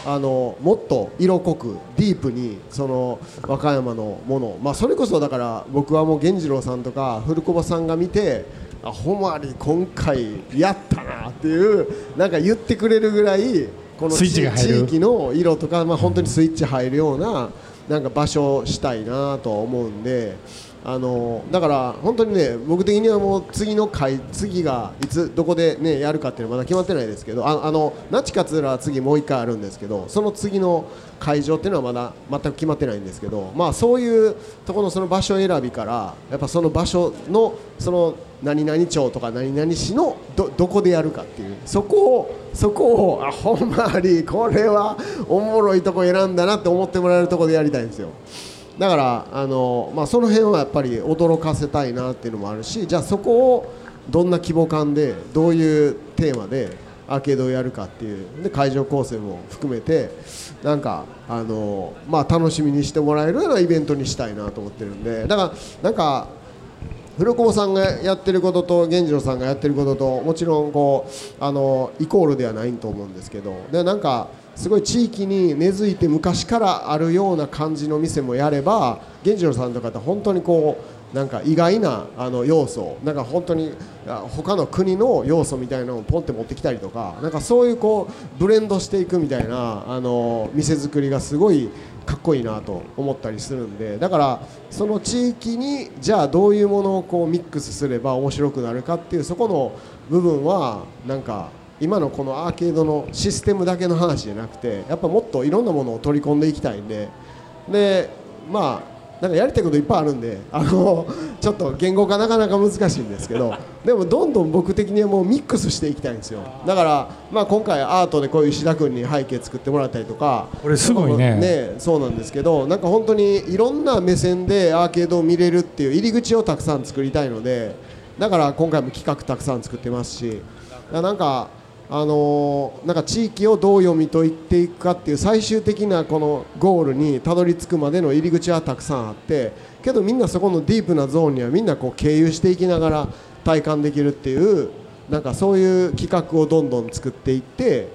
あのもっと色濃くディープにその和歌山のもの、まあ、それこそだから僕はもう源次郎さんとか古久保さんが見てあほまり今回やったなっていうなんか言ってくれるぐらいこの地域の色とか、まあ、本当にスイッチ入るようななんか場所をしたいなと思うんで。あのだから本当にね僕的にはもう次の回次がいつどこでねやるかっていうのはまだ決まってないですけどああの那智勝浦は次もう1回あるんですけどその次の会場っていうのはまだ全く決まってないんですけどまあそういうところのその場所選びからやっぱその場所のその何々町とか何々市のどどこでやるかっていうそこをそこをあほんまにこれはおもろいとこ選んだなって思ってもらえるところでやりたいんですよ。だからあの、まあ、その辺はやっぱり驚かせたいなっていうのもあるしじゃあそこをどんな規模感でどういうテーマでアーケードをやるかっていうで会場構成も含めてなんかあの、まあ、楽しみにしてもらえるようなイベントにしたいなと思ってるんでだからなんか古久保さんがやってることと源次郎さんがやってることともちろんこうあのイコールではないと思うんですけどでなんかすごい地域に根付いて昔からあるような感じの店もやれば源次郎さんとかって本当にこうなんか意外なあの要素なんか本当に他の国の要素みたいなのをポンって持ってきたりとかなんかそういうこうブレンドしていくみたいなあの店作りがすごいかっこいいなと思ったりするんでだからその地域にじゃあどういうものをこうミックスすれば面白くなるかっていうそこの部分はなんか今のこのアーケードのシステムだけの話じゃなくてやっぱもっといろんなものを取り込んでいきたいんで。でまあなんかやりたいこといっぱいあるんであの *laughs* ちょっと言語化なかなか難しいんですけど *laughs* でもどんどん僕的にはもうミックスしていきたいんですよ。だから、まあ、今回アートでこういう石田君に背景作ってもらったりとか。これすごいね。ねそうなんですけどなんか本当にいろんな目線でアーケードを見れるっていう入り口をたくさん作りたいのでだから今回も企画たくさん作ってますしなんかあのなんか地域をどう読み解いていくかっていう最終的なこのゴールにたどり着くまでの入り口はたくさんあってけどみんなそこのディープなゾーンにはみんなこう経由していきながら体感できるっていうなんかそういう企画をどんどん作っていって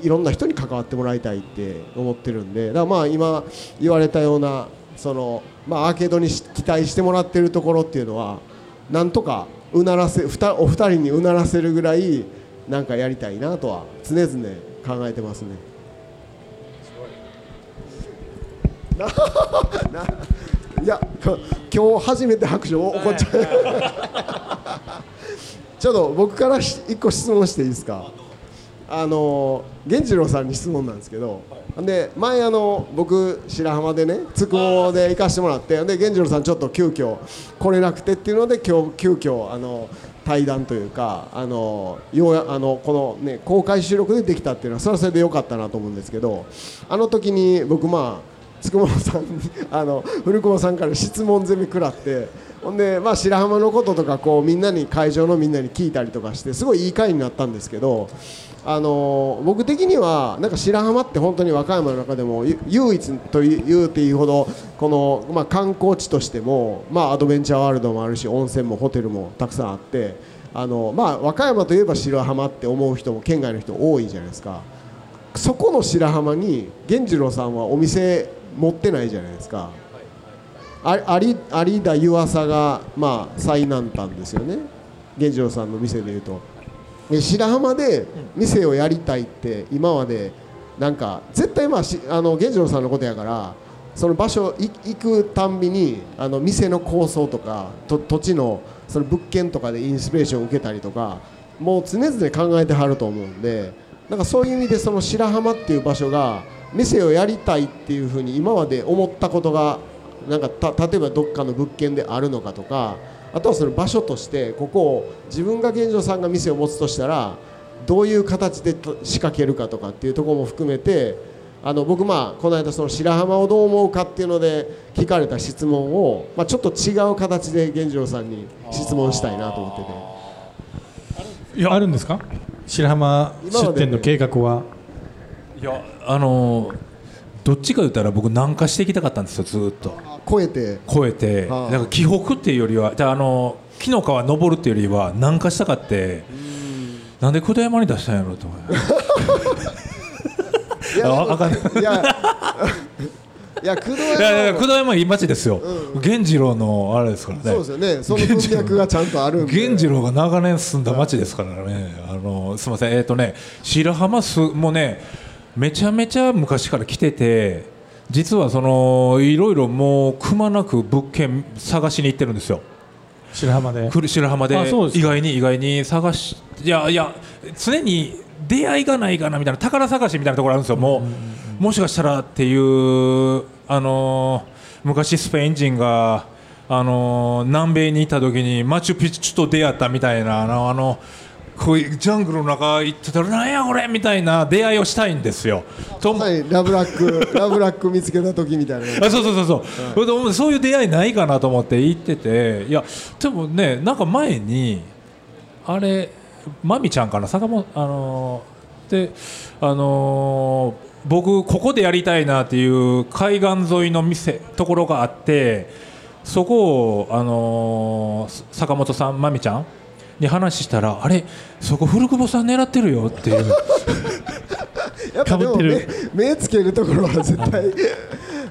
いろんな人に関わってもらいたいって思ってるんでだからまあ今言われたようなその、まあ、アーケードに期待してもらってるところっていうのはなんとかうならせお二人にうならせるぐらいなんかやりたいなとは常々考えてますね。*laughs* いや今日初めて拍手を起こっちゃう *laughs* ちょっと僕からし一個質問していいですか？あの源次郎さんに質問なんですけど、で前あの僕白浜でねつくもで行かしてもらってで源次郎さんちょっと急遽来れなくてっていうので今日急遽あの対談というかあのようやあのこのね公開収録でできたっていうのはそれはそれで良かったなと思うんですけどあの時に僕まあつくもさんに *laughs* あの古久保さんから質問攻め食らってほんで、まあ、白浜のこととかこうみんなに会場のみんなに聞いたりとかしてすごいいい回になったんですけど、あの僕的にはなんか白浜って本当に和歌山の中でも唯一と言うていいほどこの、まあ、観光地としても、まあ、アドベンチャーワールドもあるし温泉もホテルもたくさんあってあの、まあ、和歌山といえば白浜って思う人も県外の人多いじゃないですか。そこの白浜に源次郎さんはお店持ってないじゃないですか。有田湯浅が、まあ、最南端ですよね源次郎さんの店でいうと白浜で店をやりたいって今までなんか絶対まあしあの源次郎さんのことやからその場所い行くたんびにあの店の構想とかと土地のその物件とかでインスピレーションを受けたりとかもう常々考えてはると思うんでなんかそういう意味でその白浜っていう場所が店をやりたいっていうふうに今まで思ったことがなんかた例えばどっかの物件であるのかとかあとはその場所としてここを自分が現状さんが店を持つとしたらどういう形でと仕掛けるかとかっていうところも含めてあの僕まあこの間その白浜をどう思うかっていうので聞かれた質問を、まあ、ちょっと違う形で源次郎さんに質問したいなと思ってて。いやあるんですか？白浜出店の計画は？いやあのどっちか言ったら僕南下していきたかったんですよずーっと超えて。超えてはあ。なんか紀北っていうよりはじゃああの木の川登るっていうよりは南下したかってなんで久土山に出したんやろうと思う。*laughs* いやああかんいや *laughs* いや工藤山久土山いい町ですよ、源次郎のあれですからね。そうですよね。その文脈がちゃんとある源次郎が長年住んだ町ですからね、あのすみません、えっ、とね、白浜す、もうね、めちゃめちゃ昔から来てて、実はそのいろいろもうくまなく物件探しに行ってるんですよ、白浜で。白浜で。意外に意外に探し、いやいや、常に出会いがないかなみたいな、宝探しみたいなところあるんですよ、もう、もしかしたらっていう、あの昔、スペイン人が、あの南米に行った時にマチュピチュと出会ったみたいな、あのあのこういうジャングルの中行ってたら、なんやこれみたいな出会いをしたいんですよ。とまさにラブラック *laughs* ラブラック見つけた時みたいな。あそうそうそうそう、それでもそういう出会いないかなと思って行ってて。いやでもねなんか前にあれまみちゃんかな？坂本あのーであのー僕ここでやりたいなっていう海岸沿いの店ところがあってそこをあのー坂本さんまみちゃんに話したらあれそこ古久保さん狙ってるよっていう。やっぱでも被ってる。目目つけるところは絶対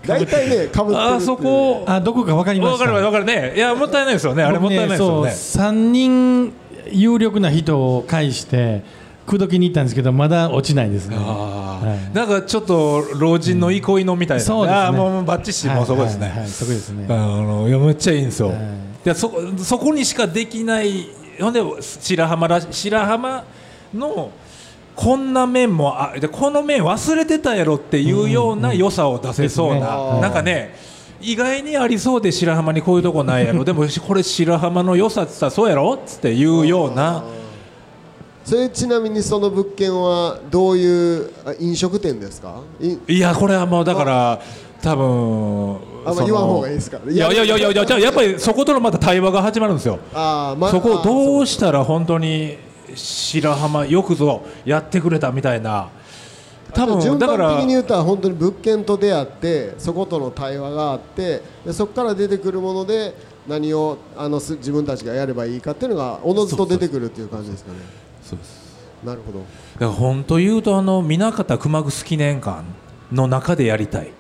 大体ねかぶってるあそこ。あどこかわかりまわした。かるわかる。ね。いやもったいないですよね。あれもったいないですよね。僕三人有力な人を介して口説きに行ったんですけどまだ落ちないですね。はい。なんかちょっと老人の憩いのみたいな、そうですね。あーもうバッチシ、もうそこですね、はいはいはいそこですね。あのいやめっちゃいいんですよ、はい。い、やそこそこにしかできないほんで白浜ら白浜のこんな面もあでこの面忘れてたやろっていうような良さを出せそうな、ですね。なんかね意外にありそうで白浜にこういうとこないやろ。*laughs* でもこれ白浜の良さって言ったらそうやろっつって言うような。それちなみにその物件はどういうあ飲食店ですか？いいやこれはもうだから多分あんま言わん方がいいですかいやいやいやいやいやじゃあやっぱりそことのまた対話が始まるんですよ。あー、まそこをどうししたら本当に白浜よくぞやってくれたみたいな。多分だから順番的に言ったら本当に物件と出会ってそことの対話があってでそこから出てくるもので何をあのす自分たちがやればいいかっていうのがおのずと出てくるっていう感じですかね。そうです。なるほど。だから本当言うとあの南方熊楠記念館の中でやりたい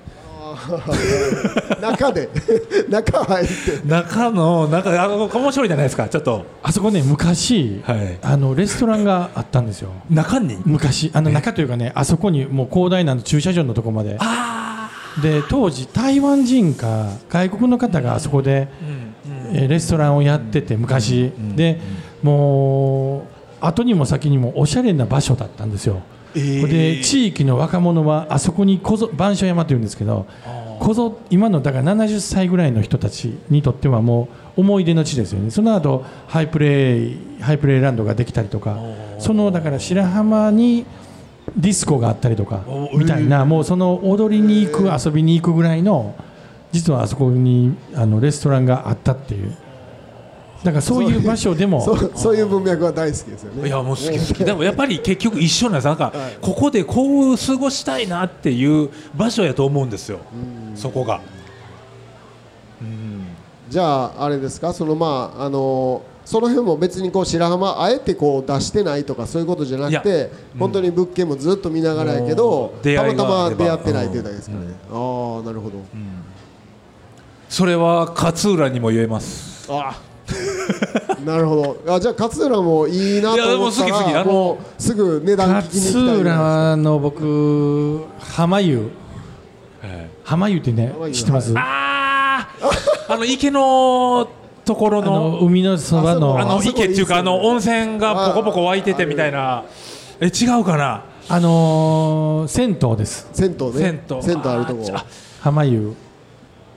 *laughs* 中で。*laughs* 中入って。中の中あの面白いじゃないですかちょっと。あそこね昔、はい。あのレストランがあったんですよ。中に？昔。あの中というかねあそこにもう広大な駐車場のとこまで。で当時台湾人か外国の方があそこで、えーレストランをやってて昔、でもう後にも先にもおしゃれな場所だったんですよ、で地域の若者はあそこにこぞ番所山というんですけどこぞ今のだから70歳ぐらいの人たちにとってはもう思い出の地ですよね。その後ハイプレイハイプレイランドができたりとかそのだから白浜にディスコがあったりとかみたいなもうその踊りに行く遊びに行くぐらいの実はあそこにあのレストランがあったっていうだからそういう場所でも。*laughs* そういう文脈は大好きですよね。いやもう好き好き。でもやっぱり結局一緒なんですなんかここでこう過ごしたいなっていう場所やと思うんですよ。そこが。じゃああれですか？そのまああのその辺も別にこう白浜あえてこう出してないとかそういうことじゃなくいて本当に物件もずっと見ながらやけどたまたま出会ってないというだけですかね。ああなるほど。それは勝浦にも言えます。あなるほど。あじゃあ勝浦もいいなと思ったいやもう好き好きあのらもうすぐ値段聞きに行きたい勝浦の僕浜湯。浜湯ってね浜湯。知ってます？ああああの池のところのの海のそばの。あの池っていうかあの温泉がポコポコ湧いててみたいな。え違うかな？あのー銭湯です。銭湯ね。銭湯。銭湯あるとこ。あ浜湯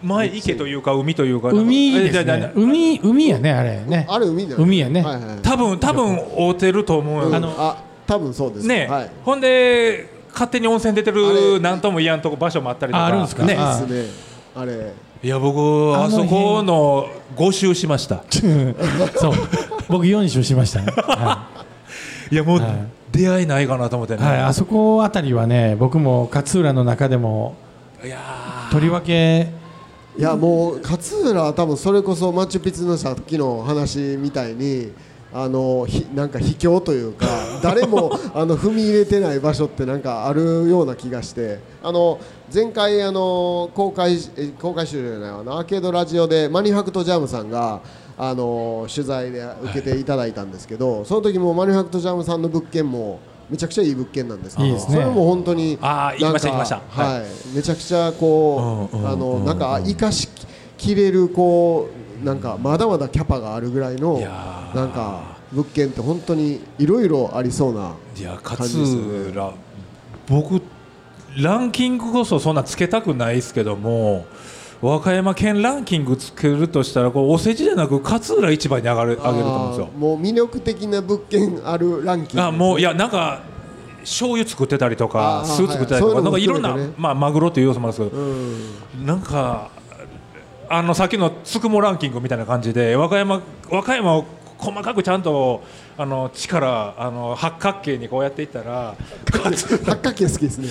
前池というか海というか海ですね。海海やねあれね。あれ海じゃない海やね。はいはい多分多分合うてると思うよ。あのあ多分そうです。ね、はい。ほんで勝手に温泉出てるなんとも言わんとこ場所もあったりとか。ああるんですか？ねすね。あれ。いや僕あそこの5周しました。*laughs* そう。僕4周しましたね、*laughs* はい。やもうはい。出会いないかなと思ってね、いはい、あそこあたりはね僕も勝浦の中でもいやとりわけいやもう勝浦は多分それこそマチュピチュのさっきの話みたいにあのひなんか秘境というか *laughs* 誰もあの踏み入れてない場所ってなんかあるような気がして。あの前回あの公開え公開収録じゃないあのアーケードラジオでマニファクトジャムさんがあの取材で受けていただいたんですけど、その時もマニファクトジャムさんの物件もめちゃくちゃいい物件なんですけどいいですね。それも本当にあー行きましたなんか行きました。はい、めちゃくちゃこう、うんうんあのうん。なんか生かしきれるこうなんかまだまだキャパがあるぐらいのいやー。なんか物件って本当にいろいろありそうないや感じですよね。勝浦僕ランキングこそそんなつけたくないですけども和歌山県ランキングつけるとしたらこうお世辞じゃなく勝浦一番に上がる上げると思うんですよ。もう魅力的な物件あるランキング。あもういやなんか醤油作ってたりとか酢作ってたりとか、はいなんかいろんな、ね。まあ、マグロという要素もあるんですけど、うん。なんかあのさっきのつくもランキングみたいな感じで和歌山和歌山を細かくちゃんとあの力あの八角形にこうやっていったら八角形好きですね。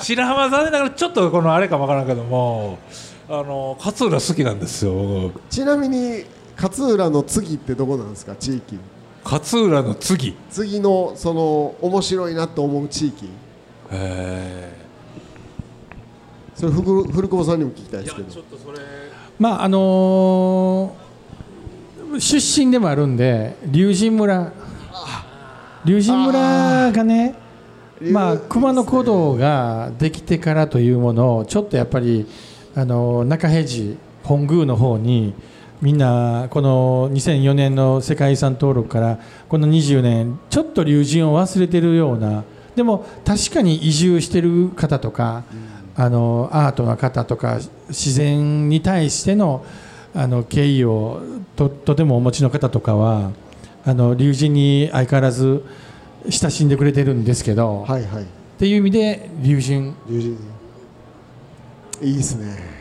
白浜残念ながらちょっとこのあれかもわからんけどもあの勝浦好きなんですよ。僕ちなみに勝浦の次ってどこなんですか地域？勝浦の次。次のその面白いなと思う地域？へそれ古古久保さんにも聞きたいですけど。っとそれ。まああのー出身でもあるんで龍神村龍神村がねまあ熊野古道ができてからというものをちょっとやっぱりあの中平寺本宮の方にみんなこの2004年の世界遺産登録からこの20年ちょっと龍神を忘れてるようなでも確かに移住してる方とかあのアートな方とか自然に対してのあの敬意をととてもお持ちの方とかはあの龍神に相変わらず親しんでくれてるんですけど、はいはい。っていう意味で龍神。龍神。いいですね。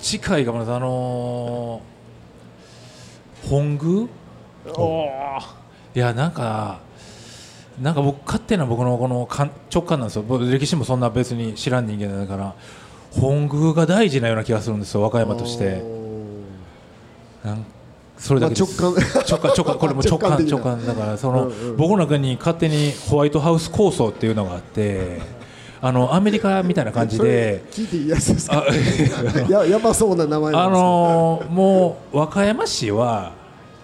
近いかもなあのー本宮？いやなんかなんか僕勝手な僕のこの感直感なんですよ。僕歴史もそんな別に知らん人間だから本宮が大事なような気がするんですよ和歌山として。なんそれだけ直感。直感直感。これも直感直感だからその、うんうん。僕の中に勝手にホワイトハウス構想っていうのがあってあのアメリカみたいな感じで。聞いていいやつですか？あ *laughs* ややばそうな名前なあんですのーもう和歌山市は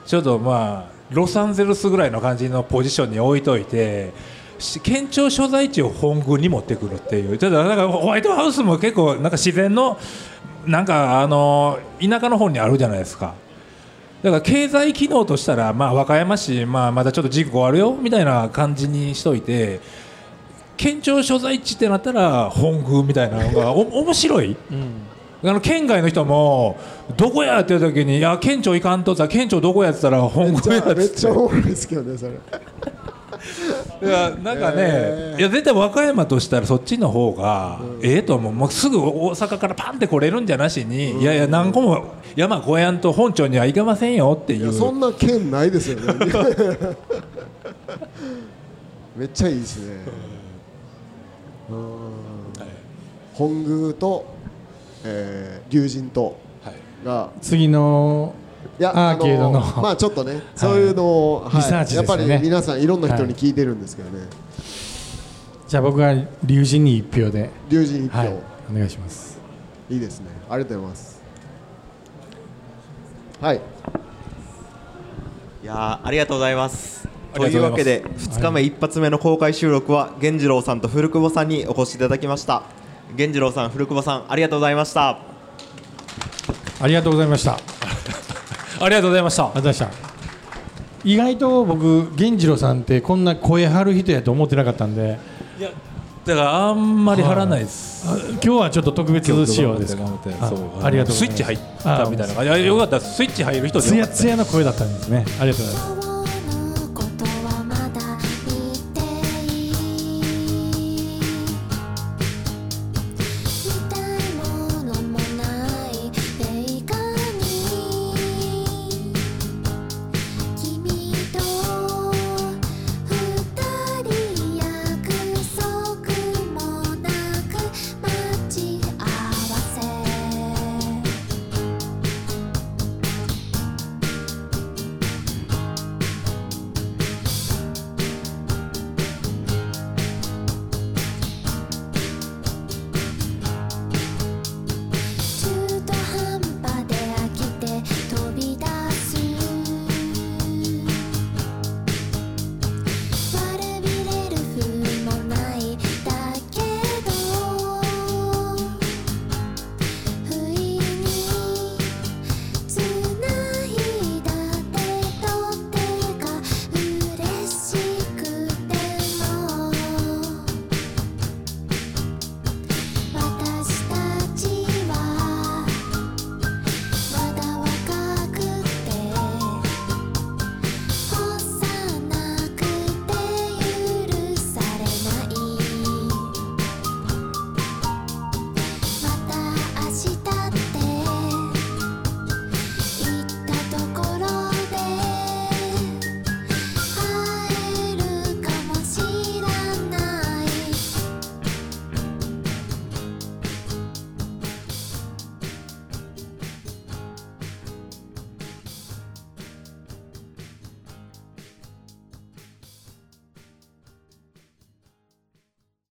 ちょっとまあロサンゼルスぐらいの感じのポジションに置いといてし県庁所在地を本宮に持ってくるっていうただなんかホワイトハウスも結構なんか自然のなんかあのー田舎の方にあるじゃないですかだから経済機能としたらまあ和歌山市まあまだちょっと人口あるよみたいな感じにしといて県庁所在地ってなったら本宮みたいなのがお *laughs* 面白い。あの県外の人もどこやって言う時に「いや県庁行かんとさ県庁どこや?」って言ったら本宮やっゃめっちゃおもろいですけどねそれいやなんかね、へー。いや絶対和歌山としたらそっちの方がええと思う。もうすぐ大阪からパンって来れるんじゃなしに、いやいや何個も山越えやんと本庁には行けませんよっていう。いやそんな県ないですよね。*laughs* めっちゃいいですね。うん。本宮と、えー、龍神とはい。が。次のいやアーケードの。あまあちょっとね *laughs* そういうのを、はい。リサーチやっぱり皆さんいろんな人に聞いてるんですけどね、じゃあ僕は龍神に一票で、龍神一票、はい、お願いします。いいですね。ありがとうございます。はい。いやーありがとうございます。ありがとうございます。というわけで2日目一発目の公開収録は源次郎さんと古久保さんにお越しいただきました。源次郎さん古久保さんありがとうございました。ありがとうございましたありありがとうございました。がとうございました。意外と僕源次郎さんってこんな声張る人やと思ってなかったんで。いやだからあんまり張らないです、あ今日はちょっと特別仕様ですか。ありがとうスイッチ入ったみたいな感じ。よかった。スイッチ入る人でつやつやの声だったんですね。ありがとうございます